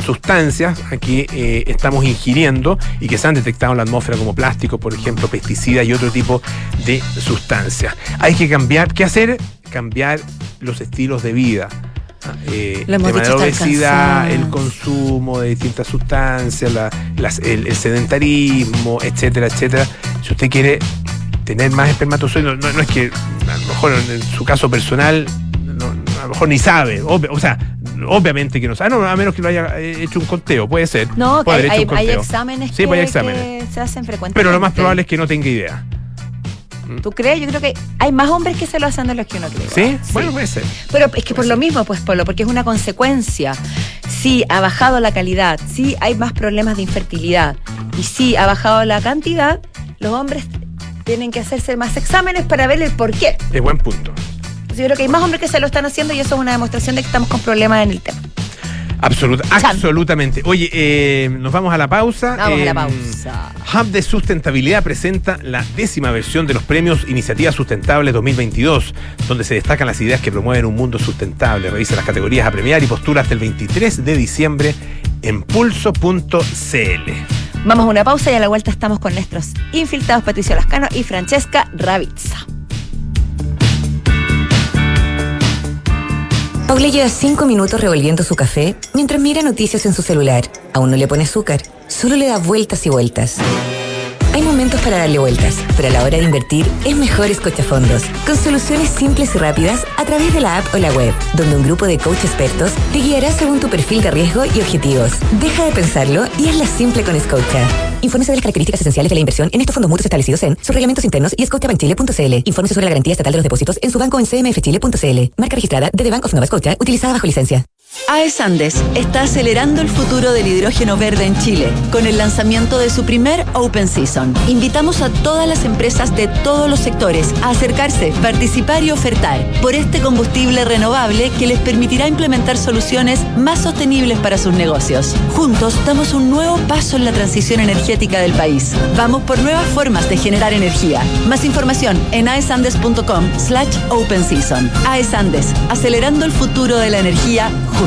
Sustancias a que eh, estamos ingiriendo y que se han detectado en la atmósfera como plásticos, por ejemplo, pesticidas y otro tipo de sustancias. Hay que cambiar, ¿qué hacer? Cambiar los estilos de vida. Ah, eh, de el obesidad, el consumo de distintas sustancias, la- las- el, el sedentarismo, etcétera, etcétera. Si usted quiere tener más espermatozoides, no, no es que a lo mejor en, su caso personal, no- a lo mejor ni sabe, obvio- o sea, obviamente que no sabe, no, a menos que lo haya eh, hecho un conteo, puede ser. No, que puede hay, haber hecho hay- un hay conteo. exámenes, Sí, que, pues hay exámenes. que se hacen frecuentemente. Pero lo más probable es que no tenga idea. ¿Tú crees? Yo creo que hay más hombres que se lo hacen de los que uno cree. ¿Sí? Bueno, puede ser. Pero es que por lo mismo, pues, Polo, porque es una consecuencia. Sí, ha bajado la calidad, sí, hay más problemas de infertilidad. y sí ha bajado la cantidad, los hombres tienen que hacerse más exámenes para ver el por qué. Es buen punto. Yo creo que hay más hombres que se lo están haciendo y eso es una demostración de que estamos con problemas en el tema. Chan. absolutamente. Oye, eh, nos vamos a la pausa. Vamos a la Eh, pausa. Hub de Sustentabilidad presenta la décima versión de los premios Iniciativas Sustentables 2022, donde se destacan las ideas que promueven un mundo sustentable. Revisa las categorías a premiar y postula hasta el 23 de diciembre en pulso.cl. Vamos a una pausa y a la vuelta estamos con nuestros infiltrados Patricio Lascano y Francesca Ravizza. Paula lleva cinco minutos revolviendo su café mientras mira noticias en su celular. Aún no le pone azúcar, solo le da vueltas y vueltas. Hay momentos para darle vueltas, pero a la hora de invertir es mejor escochafondos, con soluciones simples y rápidas a través de la app o la web, donde un grupo de coach expertos te guiará según tu perfil de riesgo y objetivos. Deja de pensarlo y hazla simple con Scotia. Infórmese de las características esenciales de la inversión en estos fondos mutuos establecidos en sus reglamentos internos y scotiabankchile.cl. Infórmese sobre la garantía estatal de los depósitos en su banco en cmfchile.cl. Marca registrada de The Bank of Nova utilizada bajo licencia. AES Andes está acelerando el futuro del hidrógeno verde en Chile con el lanzamiento de su primer Open Season. Invitamos a todas las empresas de todos los sectores a acercarse, participar y ofertar por este combustible renovable que les permitirá implementar soluciones más sostenibles para sus negocios. Juntos damos un nuevo paso en la transición energética del país. Vamos por nuevas formas de generar energía. Más información en aesandes.com slash open season. AES Andes, acelerando el futuro de la energía juntos.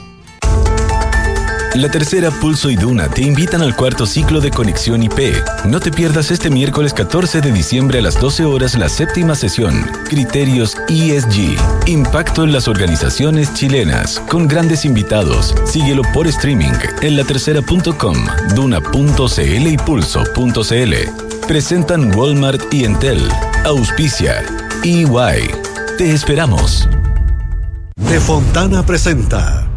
La tercera Pulso y Duna te invitan al cuarto ciclo de Conexión IP. No te pierdas este miércoles 14 de diciembre a las 12 horas la séptima sesión, Criterios ESG, Impacto en las organizaciones chilenas, con grandes invitados. Síguelo por streaming en latercera.com, duna.cl y pulso.cl. Presentan Walmart y Entel. Auspicia. EY. Te esperamos. De Fontana presenta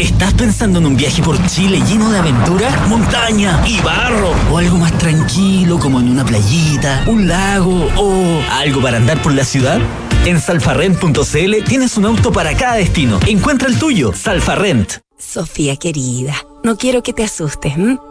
¿Estás pensando en un viaje por Chile lleno de aventura, montaña y barro? ¿O algo más tranquilo como en una playita, un lago o algo para andar por la ciudad? En salfarrent.cl tienes un auto para cada destino. Encuentra el tuyo, Salfarrent. Sofía querida, no quiero que te asustes. ¿m?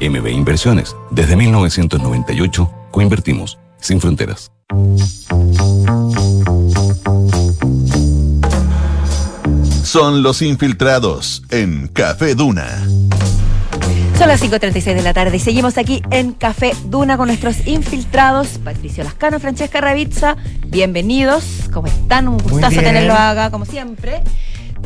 MB Inversiones, desde 1998, coinvertimos sin fronteras. son los infiltrados en Café Duna. Son las 5.36 de la tarde y seguimos aquí en Café Duna con nuestros infiltrados, Patricio Lascano, Francesca Ravizza. Bienvenidos, ¿cómo están? Un gustazo tenerlos acá, como siempre.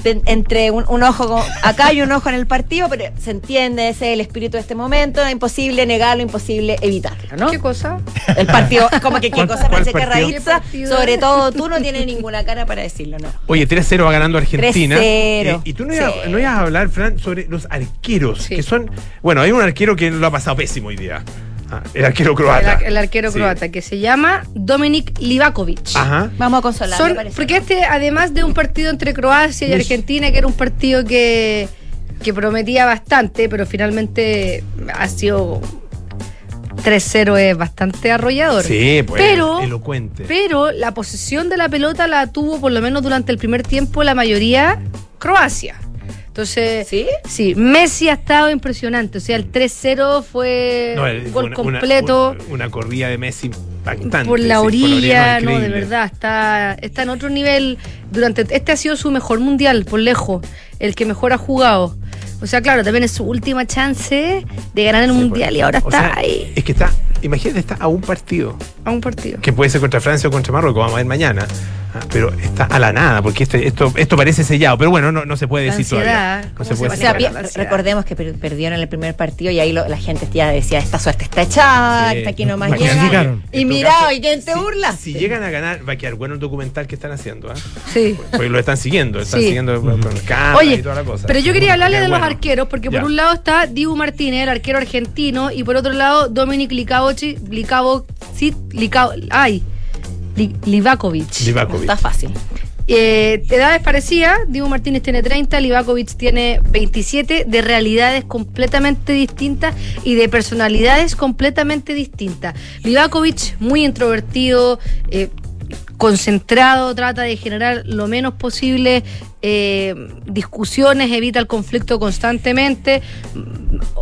De- entre un, un ojo con- acá y un ojo en el partido, pero se entiende, ese es el espíritu de este momento, es imposible negarlo, imposible evitarlo, ¿no? ¿Qué cosa? El partido, como que qué ¿Cuál- cosa, ¿Qué partido? sobre todo tú no tienes ninguna cara para decirlo, ¿no? Oye, 3-0 va ganando Argentina. 3-0. Eh, y tú no ibas, no ibas a hablar, Fran, sobre los arqueros, Sí. que son... Bueno, hay un arquero que lo ha pasado pésimo hoy día. Ah, el arquero croata. el arquero Sí. croata, que se llama Dominik Livakovic. Ajá. Vamos a consolar, Son- porque este, además de un partido entre Croacia y. Argentina, que era un partido que, que prometía bastante, pero finalmente ha sido 3-0 es bastante arrollador. Sí, pues, pero, elocuente. pero la posesión de la pelota la tuvo por lo menos durante el primer tiempo la mayoría Croacia. Entonces, ¿Sí? sí, Messi ha estado impresionante. O sea, el 3-0 fue No, el- gol una- completo Una, una corrida de Messi impactante. por la sí, orilla, no, de verdad, está, está en otro nivel. Durante este ha sido su mejor mundial, por lejos, el que mejor ha jugado. O sea, claro, también es su última chance de ganar el Sí, mundial pues. y ahora O está sea, ahí Es que está, imagínate, está a un partido. a un partido. Que puede ser contra Francia o contra Marruecos, vamos a ver mañana. Ah, pero está a la nada, porque este- esto, esto parece sellado. Pero bueno, no, no se puede La decir ansiedad, todavía. No ¿cómo se se puede O decir sea, la ansiedad. recordemos que per- perdieron en el primer partido y ahí lo- la gente ya decía, esta suerte está echada, Sí. esta aquí nomás llega. Y mira, ¿y quién te si- burla? Si llegan a ganar, va a quedar bueno el documental que están haciendo. ¿ah? Sí. Porque lo están siguiendo, están Sí. siguiendo con con cámaras Oye, y toda la cosa. pero yo quería hablarle de los. Arqueros, porque Ya. por un lado está Dibu Martínez, el arquero argentino, y por otro lado Dominic Likavovic, Likavovic, Likavo- ay, Li- Livakovic. Livakovic. Está fácil. Eh, de edades parecidas, Dibu Martínez tiene 30, Livakovic tiene 27, de realidades completamente distintas y de personalidades completamente distintas. Livakovic, muy introvertido, eh, concentrado, trata de generar lo menos posible eh, discusiones, evita el conflicto constantemente,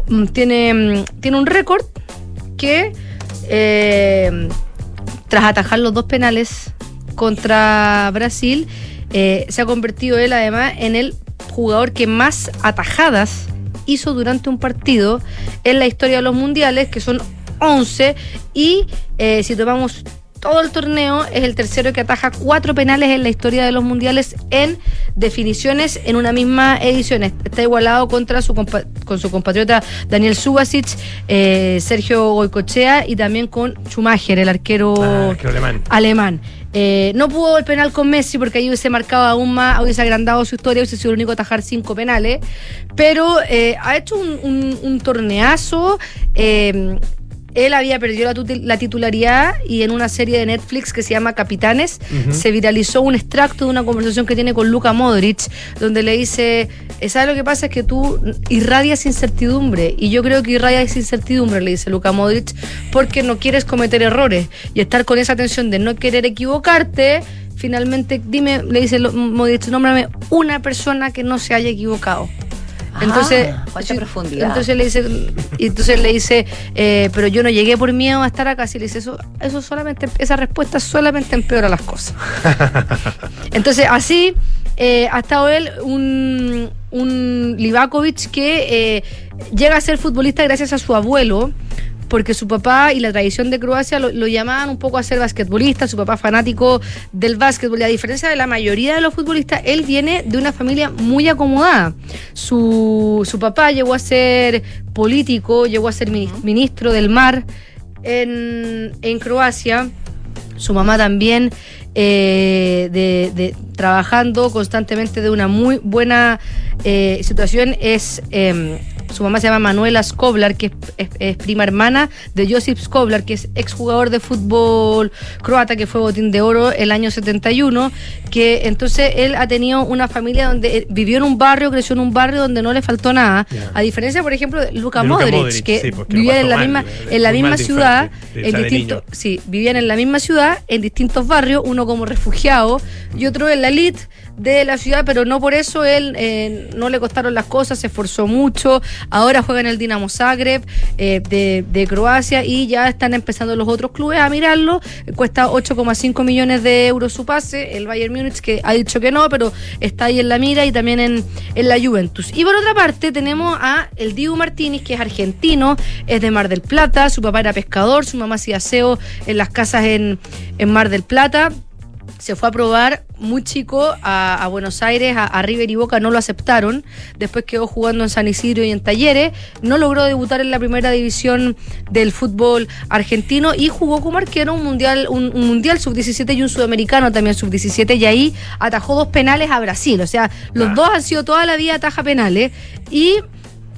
Mm, tiene, mm, tiene un récord que eh, tras atajar los dos penales contra Brasil, eh, se ha convertido él además en el jugador que más atajadas hizo durante un partido en la historia de los mundiales, que son 11, y si tomamos todo el torneo, es el tercero que ataja cuatro penales en la historia de los mundiales en definiciones en una misma edición. Está igualado contra su con su compatriota Daniel Subasic, eh, Sergio Goicochea y también con Schumacher, el arquero Ah, alemán. alemán. Eh, no pudo el penal con Messi porque ahí hubiese marcado aún más, hubiese agrandado su historia, hubiese sido el único a atajar cinco penales. Pero eh, ha hecho un, un- un torneazo. eh, él había perdido la, la titularidad y en una serie de Netflix que se llama Capitanes se viralizó un extracto de una conversación que tiene con Luka Modric, donde le dice, "Eh, ¿sabes lo que pasa? Es que tú irradias incertidumbre y yo creo que irradias incertidumbre, le dice Luka Modric, porque no quieres cometer errores y estar con esa tensión de no querer equivocarte. Finalmente, dime, le dice Modric, nómbrame una persona que no se haya equivocado. Entonces, Ah, profundidad. entonces le dice, entonces le dice, eh, pero yo no llegué por miedo a estar acá. Si le dice eso, eso solamente, esa respuesta solamente empeora las cosas. Entonces, así eh, ha estado él, un, un Livakovic que eh, llega a ser futbolista gracias a su abuelo, porque su papá y la tradición de Croacia lo, lo llamaban un poco a ser basquetbolista, su papá fanático del básquetbol. Y a diferencia de la mayoría de los futbolistas, él viene de una familia muy acomodada. Su, su papá llegó a ser político, llegó a ser minis- ministro del mar en, en Croacia su mamá también eh, de, de- trabajando constantemente de una muy buena eh, situación es em, su mamá se llama Manuela Skoblar, que es, es- es prima hermana de Josip Skoblar, que es exjugador de fútbol croata, que fue botín de oro el año 71, que entonces él ha tenido una familia donde eh, vivió en un barrio, creció en un barrio donde no le faltó nada, a diferencia, por ejemplo, de Luka De Luka Modric, Modric, que sí, lo vivía en pasó la mal, misma, eh, en la misma ciudad, en distintos, sí, vivían en la misma ciudad, en distintos barrios, uno como refugiado y otro en la elite de la ciudad, pero no por eso él eh, no le costaron las cosas, se esforzó mucho. Ahora juega en el Dinamo Zagreb eh, de, de Croacia y ya están empezando los otros clubes a mirarlo. Cuesta 8,5 millones de euros su pase. El Bayern Múnich que ha dicho que no, pero está ahí en la mira y también en, en la Juventus. Y por otra parte tenemos a el Dibu Martínez, que es argentino, es de Mar del Plata, su papá era pescador, su mamá hacía aseo en las casas en, en Mar del Plata se fue a probar muy chico a, a Buenos Aires, a, a River y Boca no lo aceptaron, después quedó jugando en San Isidro y en Talleres, no logró debutar en la primera división del fútbol argentino y jugó como arquero un mundial, un, un mundial sub-17 y un sudamericano también sub-17 y ahí atajó dos penales a Brasil, o sea, los dos han sido toda la vida ataja penales. Y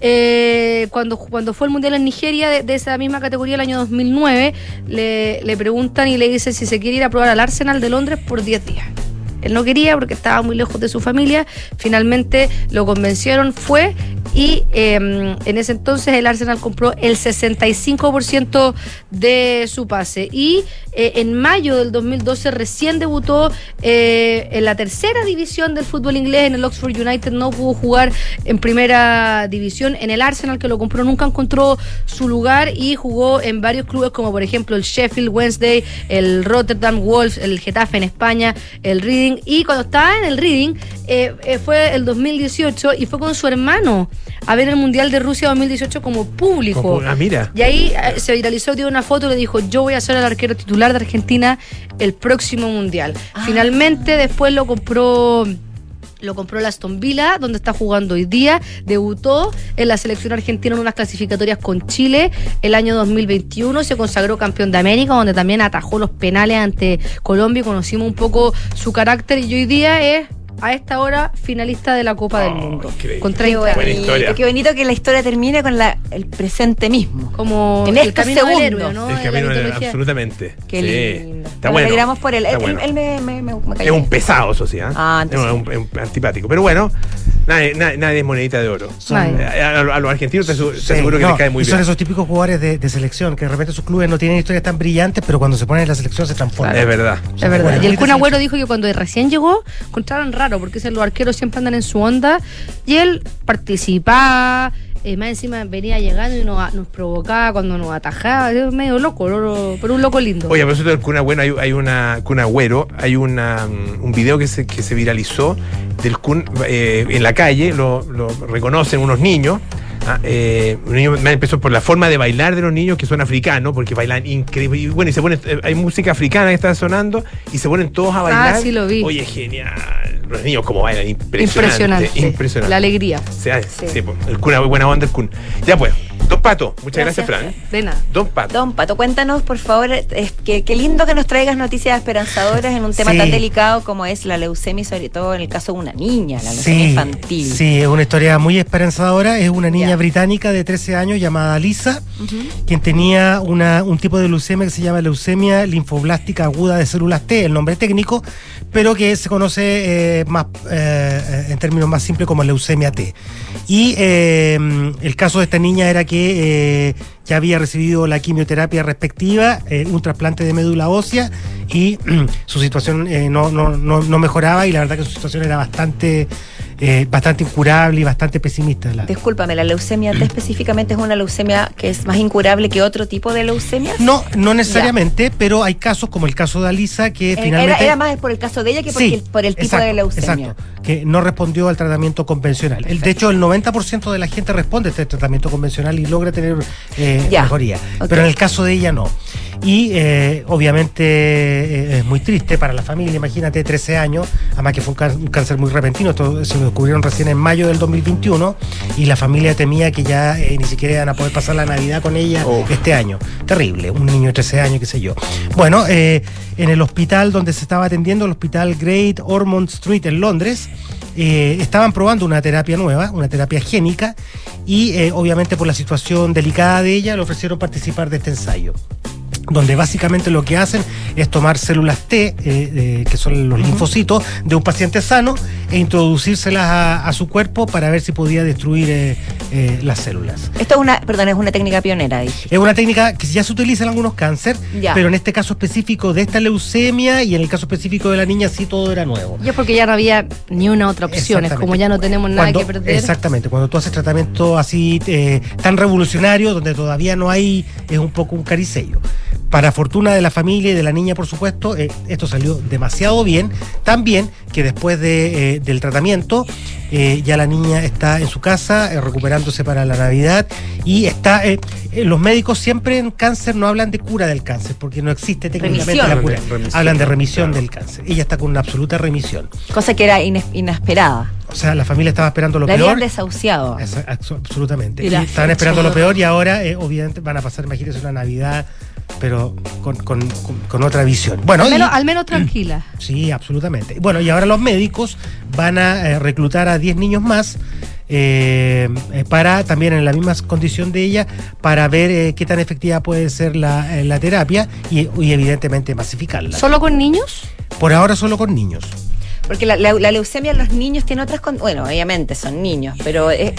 eh, cuando, cuando fue el Mundial en Nigeria de, esa misma categoría el año 2009, le, le preguntan y le dicen si se quiere ir a probar al Arsenal de Londres por 10 días. Él no quería porque estaba muy lejos de su familia. Finalmente lo convencieron, fue y eh, en ese entonces el Arsenal compró el 65% de su pase. Y eh, en mayo del 2012 recién debutó eh, en la tercera división del fútbol inglés en el Oxford United. No pudo jugar en primera división. En el Arsenal que lo compró nunca encontró su lugar y jugó en varios clubes como por ejemplo el Sheffield Wednesday, el Rotterdam Wolves, el Getafe en España, el Reading. Y cuando estaba en el Reading eh, eh, fue el 2018 y fue con su hermano a ver el Mundial de Rusia 2018 como público. Como- ah, mira. Y ahí eh, se viralizó, dio una foto y le dijo, yo voy a ser el arquero titular de Argentina el próximo Mundial. Finalmente después lo compró... Lo compró el Aston Villa, donde está jugando hoy día. Debutó en la selección argentina en unas clasificatorias con Chile el año 2021. Se consagró campeón de América, donde también atajó los penales ante Colombia. Conocimos un poco su carácter y hoy día es, a esta hora, finalista de la Copa del Mundo. Con 30 Qué años. bonito, qué bonito que la historia termine con la, el presente mismo. Como en el estos camino del héroe, ¿no? El camino absolutamente. Qué Sí. lindo. Está Nos bueno. alegramos por él. Está Él, bueno. él me, me, me, Es un bien. pesado, eso sí, ¿ah? Ah, entonces- Es un, un- un antipático. Pero bueno, nadie, nadie, nadie es monedita de oro. Eh, A, a- a los argentinos te, asu- te Sí, aseguro que no, les cae muy y son bien. esos típicos jugadores de, de selección que de repente sus clubes no tienen historias tan brillantes, pero cuando se ponen en la selección se transforman. Es verdad. Es verdad. Bueno, y el Kun Agüero dijo que cuando recién llegó, encontraron raro, porque los arqueros siempre andan en su onda. Y él participaba, eh, más encima venía llegando y nos, provocaba cuando nos atajaba. Medio loco, pero un loco lindo. Oye, a propósito del Kun Agüero, hay, hay una Kun Agüero, hay una, mm, un video que se, que se viralizó del Kun eh, en la calle, lo, lo reconocen unos niños. Ah, eh, un niño me empezó por la forma de bailar de los niños que son africanos, porque bailan increíble. Y bueno, y se ponen, eh, hay música africana que está sonando y se ponen todos a bailar. Ah, sí lo vi. Oye, genial. Los niños como bailan, impresionante. Impresionante. Impresionante. La alegría. O sea, sí, pues, el Kun, buena onda el Kun. Ya pues, Don Pato, muchas gracias, Fran. De nada. Don Pato. Don Pato, cuéntanos, por favor, es que, qué lindo que nos traigas noticias esperanzadoras en un tema Sí. tan delicado como es la leucemia, sobre todo en el caso de una niña, la leucemia infantil. Sí, es una historia muy esperanzadora. Es una niña británica de 13 años llamada Lisa, quien tenía una, un tipo de leucemia que se llama leucemia linfoblástica aguda de células T, el nombre técnico, pero que se conoce eh, más eh, en términos más simples como leucemia T. Y eh, el caso de esta niña era que eh, ya había recibido la quimioterapia respectiva, eh, un trasplante de médula ósea y su situación eh, no, no, no, no mejoraba y la verdad que su situación era bastante, eh, bastante incurable y bastante pesimista. La- Discúlpame, la leucemia T específicamente es una leucemia que es más incurable que otro tipo de leucemias. No, no necesariamente, pero hay casos como el caso de Alisa que Eh, Era, finalmente... era más por el caso de ella que por, Sí, el, por el tipo exacto, de leucemia. Exacto, que no respondió al tratamiento convencional. De hecho, el 90% de la gente responde a este tratamiento convencional y logra tener eh, Ya, mejoría. Pero en el caso de ella no. Y eh, obviamente eh, es muy triste para la familia, imagínate, 13 años, además que fue un, cán- un cáncer muy repentino, esto se lo descubrieron recién en mayo del 2021 y la familia temía que ya eh, ni siquiera iban a poder pasar la Navidad con ella Oh. este año. Terrible, un niño de 13 años, qué sé yo. Bueno, en el hospital donde se estaba atendiendo, el hospital Great Ormond Street en Londres, estaban probando una terapia nueva, una terapia génica, y eh, obviamente por la situación delicada de ella le ofrecieron participar de este ensayo donde básicamente lo que hacen es tomar células T, eh, eh, que son los linfocitos, de un paciente sano e introducírselas a, a su cuerpo para ver si podía destruir eh, eh, las células. Esto es una, perdón, es una técnica pionera, dije. Es una técnica que ya se utiliza en algunos cáncer, Ya. pero en este caso específico de esta leucemia y en el caso específico de la niña sí todo era nuevo. Y es porque ya no había ni una otra opción. Es como ya no tenemos nada Cuando- que perder. Exactamente, cuando tú haces tratamiento así eh, tan revolucionario, donde todavía no hay, es un poco un caricello. Para fortuna de la familia y de la niña, por supuesto, eh, esto salió demasiado bien. Tan bien que después de, eh, del tratamiento, eh, ya la niña está en su casa, eh, recuperándose para la Navidad. Y está. eh, eh, los médicos siempre en cáncer no hablan de cura del cáncer, porque no existe técnicamente Remisión. la cura. Remisión, hablan de remisión del cáncer. Ella está con una absoluta remisión. Cosa que era ines- inesperada. O sea, la familia estaba esperando lo La peor. habían desahuciado. Esa- abso- absolutamente. Y Y la estaban fecha. esperando lo peor y ahora, eh, obviamente, van a pasar, imagínense, una Navidad, pero con, con- con- otra visión. Bueno, al, y- menos, al menos tranquila. sí, absolutamente. Bueno, y ahora los médicos van a eh, reclutar a 10 niños más. eh, eh, para también en la misma condición de ella para ver eh, qué tan efectiva puede ser la, eh, la terapia y, y evidentemente masificarla. ¿Solo con niños? Por ahora solo con niños. Porque la, la- la leucemia en los niños tiene otras... con- bueno, obviamente son niños, pero... eh,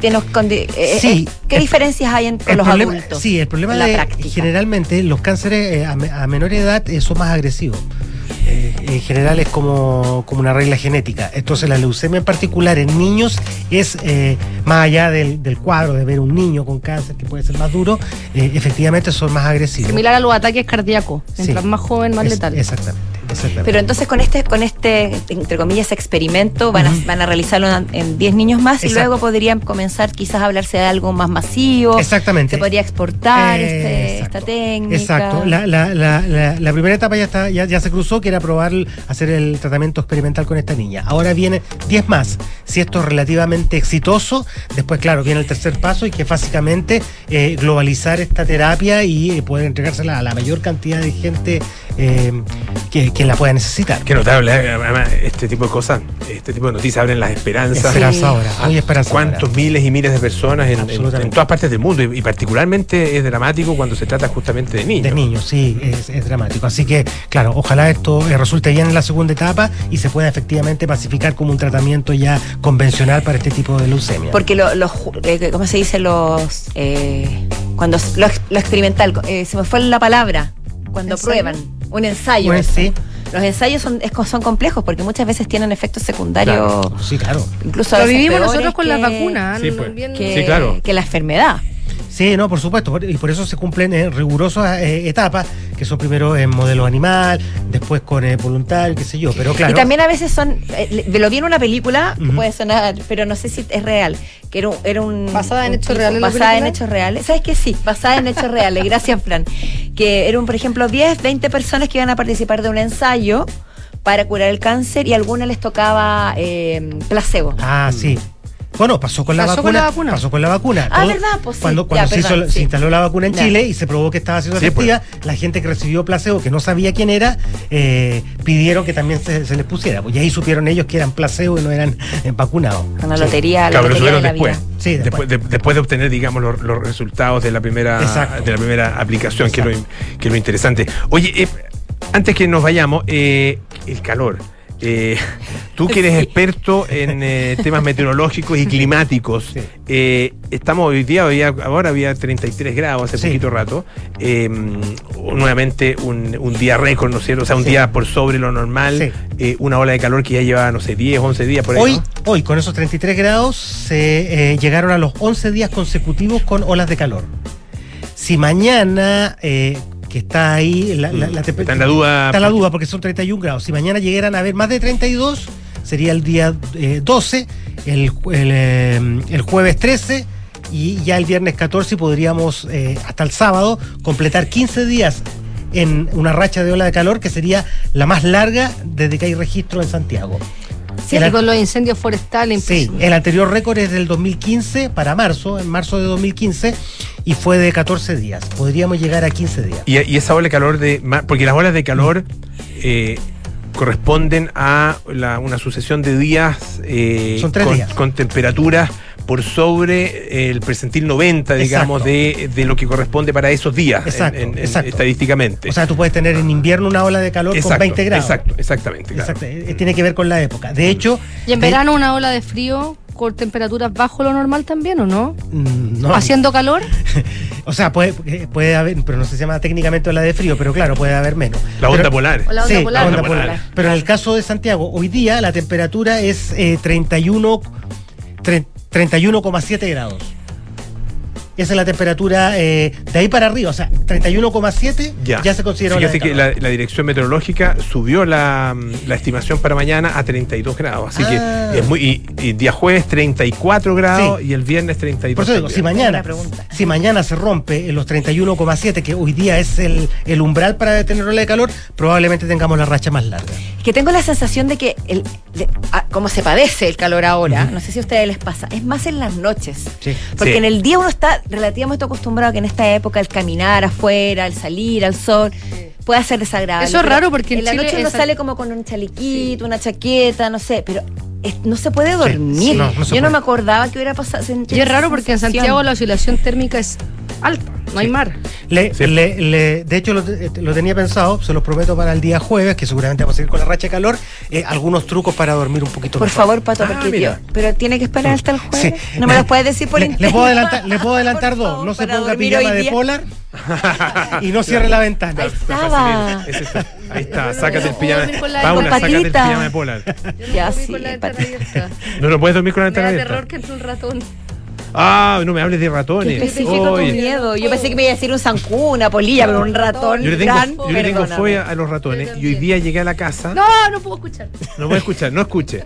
tiene condi- eh, Sí. eh, ¿Qué El- diferencias hay en, con El los problema- adultos? Sí, el problema de práctica? generalmente los cánceres eh, a, me- a menor edad eh, son más agresivos. Eh, en general es como, como una regla genética. Entonces la leucemia en particular en niños es eh, más allá del, del cuadro de ver un niño con cáncer que puede ser más duro, eh, efectivamente son más agresivos. Similar a los ataques cardíacos. Mientras Sí. más joven, más Es- letal. Exactamente. Pero entonces con este, con este, entre comillas, experimento van, a, van a realizarlo en- en 10 niños más y luego podrían comenzar quizás a hablarse de algo más masivo. Exactamente. Se podría exportar este- Exacto. Esta técnica. Exacto. La, la- la- la- la primera etapa ya está, ya, ya se cruzó, que era probar hacer el tratamiento experimental con esta niña. Ahora viene 10 más. Si esto es relativamente exitoso, después, claro, viene el tercer paso y que es básicamente eh, globalizar esta terapia y eh, poder entregársela a la mayor cantidad de gente eh, que, que la pueda necesitar. Qué notable, además, este tipo de cosas, este tipo de noticias abren las esperanzas. Esperanzadora, Ah, muy esperanzadora. Cuántos miles y miles de personas en, en- Absolutamente. en todas partes del mundo y, y particularmente es dramático cuando se trata justamente de niños. De niños, sí, es, es dramático. Así que, claro, ojalá esto eh, resulte bien en la segunda etapa y se pueda efectivamente pacificar como un tratamiento ya convencional para este tipo de leucemia. Porque lo- los, ju- eh, ¿cómo se dice? Los, eh, cuando lo, ex- lo experimental, eh, se me fue la palabra, cuando ¿Ensayo? prueban, un ensayo. Pues sí, Los ensayos son, son complejos porque muchas veces tienen efectos secundarios, sí, claro. incluso Lo vivimos nosotros con que- las vacunas. Sí, pues. Bien- que, Sí, claro. que la enfermedad. Sí, no, por supuesto. por- Y por eso se cumplen eh, rigurosas eh, etapas, que son primero en modelo animal, después con eh, voluntario, qué sé yo. Pero claro. Y también a veces son, eh, lo vi en una película, Ujú. puede sonar, pero no sé si es real, que era un... Era un ¿Basada en un hechos tipo- reales Basada en hechos reales. ¿Sabes qué? Sí, basada en hechos reales. Gracias, Fran. Que eran, por ejemplo, 10, 20 personas que iban a participar de un ensayo para curar el cáncer y a algunas les tocaba eh, placebo. Ah, sí. Bueno, pasó con la Pasó con vacuna. la vacuna. Pasó con la vacuna. Ah, ¿verdad? Pues sí. Cuando, cuando Ya, se, hizo- se instaló la vacuna en Ya. Chile y se probó que estaba siendo Sí, pues. efectiva, la gente que recibió placebo, que no sabía quién era, eh, pidieron que también se, se les pusiera. Pues y ahí supieron ellos que eran placebo y no eran eh, vacunados. Con la lotería, la Claro, lotería de la después. vida. Sí, después. de, después de obtener, digamos, los, los resultados de la primera Exacto. de la primera aplicación, que es, lo, que es lo interesante. Oye, eh, antes que nos vayamos, eh, el calor. Eh, tú que eres Sí. experto en eh, temas meteorológicos y climáticos, Sí. eh, estamos hoy día, hoy ahora había 33 grados hace Sí. poquito rato, eh, nuevamente un, un día récord, ¿no es cierto? O sea, un día por sobre lo normal, una ola de calor que ya lleva, no sé, 10, 11 días por ahí. Hoy, ¿no? hoy, con esos 33 grados, se llegaron a los 11 días consecutivos con olas de calor. Si mañana, que está ahí, la, la, la Está en la duda. Está la duda porque son 31 grados. Si mañana llegaran a haber más de 32, sería el día eh, 12, el, el, eh, el jueves 13 y ya el viernes 14 podríamos eh, hasta el sábado completar 15 días en una racha de ola de calor que sería la más larga desde que hay registro en Santiago. Sí, El- y con los incendios forestales. Sí, el anterior récord es del 2015 para marzo, en marzo de 2015, y fue de 14 días. Podríamos llegar a 15 días. Y, y esa ola de calor de. Porque las olas de calor eh, corresponden a la- una sucesión de días, eh, Son tres con, días. con temperaturas por sobre el percentil 90, digamos, de, de lo que corresponde para esos días, Exacto, en- en- exacto. estadísticamente. O sea, tú puedes tener en invierno una ola de calor con Exacto, 20 grados. Exacto, exactamente. claro. Exacto, eh, Tiene que ver con la época. De hecho, Y en verano una ola de frío con temperaturas bajo lo normal también, ¿o no? Mm, no. ¿Haciendo calor? O sea, puede, eh, puede haber, pero no se llama técnicamente ola de frío, pero claro, puede haber menos. La onda Pero- polar. O la onda sí, polar. la onda Onda polar. polar. Pero en el caso de Santiago, hoy día la temperatura es eh, 31, tre- 31,7 grados. Esa es la temperatura eh, de ahí para arriba, o sea, 31,7 ya. se considera ola Fíjate que la, la dirección meteorológica subió la, la estimación para mañana a 32 grados. Así Ah. que es muy. Y, y día jueves 34 grados y el viernes 32. Por eso digo, si mañana, si mañana se rompe en los 31,7, que hoy día es el, el umbral para tener ola de calor, probablemente tengamos la racha más larga. Que tengo la sensación de que, el, de- ah, como se padece el calor ahora, no sé si a ustedes les pasa, es más en las noches. Sí. Porque Sí. en el día uno está relativamente acostumbrado a que en esta época el caminar afuera, el salir al sol, puede ser desagradable. Eso es raro porque en en la Chile noche uno sale como con un chalequito, una chaqueta, no sé, pero es- no se puede dormir. sí, no, no se Yo no me acordaba que hubiera pasado. Y es raro porque en Santiago la oscilación térmica es alta, no hay mar. Le- le- le- de hecho, lo, eh, lo tenía pensado, se los prometo para el día jueves, que seguramente vamos a ir con la racha de calor, eh, algunos trucos para dormir un poquito Por mejor. favor, Pato, Ah, porque yo. Pero tiene que esperar hasta el jueves. Sí. No me los puedes decir por le, le puedo adelantar, le puedo adelantar dos. favor, No se ponga pijama de polar y no cierre la ventana. Ahí estaba. Ahí está, sácate no el pijama. Paula, sácate el pijama de polar. Ya, Dormí sí, con la Pato. ventana abierta. No lo puedes dormir con la ventana terror abierta. que entre un ratón. Ah, no me hables de Qué ratones. tu miedo. Yo pensé que me iba a decir un zancú, una polilla, pero un ratón. yo le tengo, gran, yo le tengo fobia a los ratones y hoy día llegué a la casa. No, no puedo escuchar. No a escuchar, no escuche.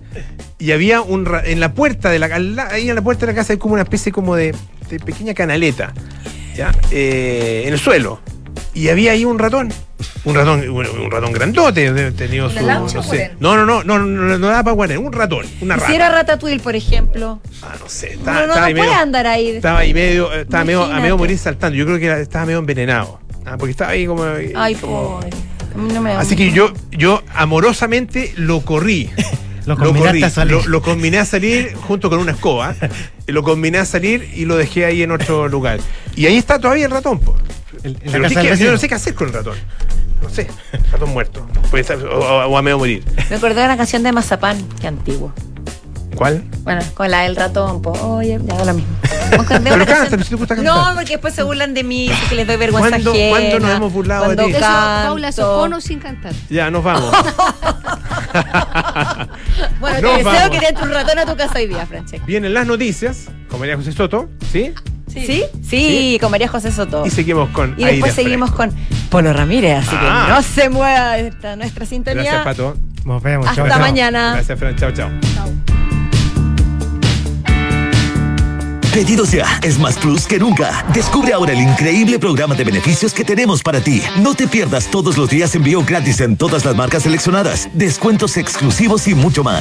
Y había un ra- en la puerta de la ahí en la puerta de la casa hay como una especie como de, de pequeña canaleta, ya, Eh, en el suelo. Y había ahí un ratón, un ratón, un, ratón grandote, ¿Una su, no sé. No, no, no, no, no, no, no daba para guaner, un ratón, una rata. Si era ratatouille, por ejemplo. Ah, no sé, No, estaba, no, no puede andar ahí. estaba ahí medio, eh, estaba medio, a medio morir saltando. Yo creo que estaba medio envenenado, ah, porque estaba ahí como, Ay, como- pobre. No me Así que yo, yo amorosamente lo corrí. Lo corrí, a salir. lo, lo combiné a salir junto con una escoba. lo combiné a salir y lo dejé ahí en otro lugar. Y ahí está todavía el ratón, po. En la Pero casa ¿qué- del qué- yo no sé qué hacer con el ratón. No sé. Ratón muerto. Puede estar- o, o- o a medio morir. Me acordé de una canción de Mazapán, que antiguo. ¿Cuál? Bueno, con la del ratón, po. Oye, ya da lo mismo. Pero si te gusta cantar. No, porque después se burlan de mí, que les doy vergüenza ¿Cuándo- ajena. cuándo nos hemos burlado de ti? Eso. Paula, con o sin cantar. Ya, nos vamos. Bueno, Nos te deseo vamos. que te entre un ratón a tu casa hoy día, Francesca. Vienen las noticias con María José Soto, ¿sí? ¿Sí? Sí, con María José Soto. Y seguimos con Y después aire seguimos con Polo Ramírez, así Ah. que no se mueva esta nuestra sintonía. Gracias, Pato. Nos vemos. Hasta chao, chao. mañana. Gracias, Fran. Chao, chao. Pedidos ya es más plus que nunca. Descubre ahora el increíble programa de beneficios que tenemos para ti. No te pierdas todos los días envío gratis en todas las marcas seleccionadas, descuentos exclusivos y mucho más.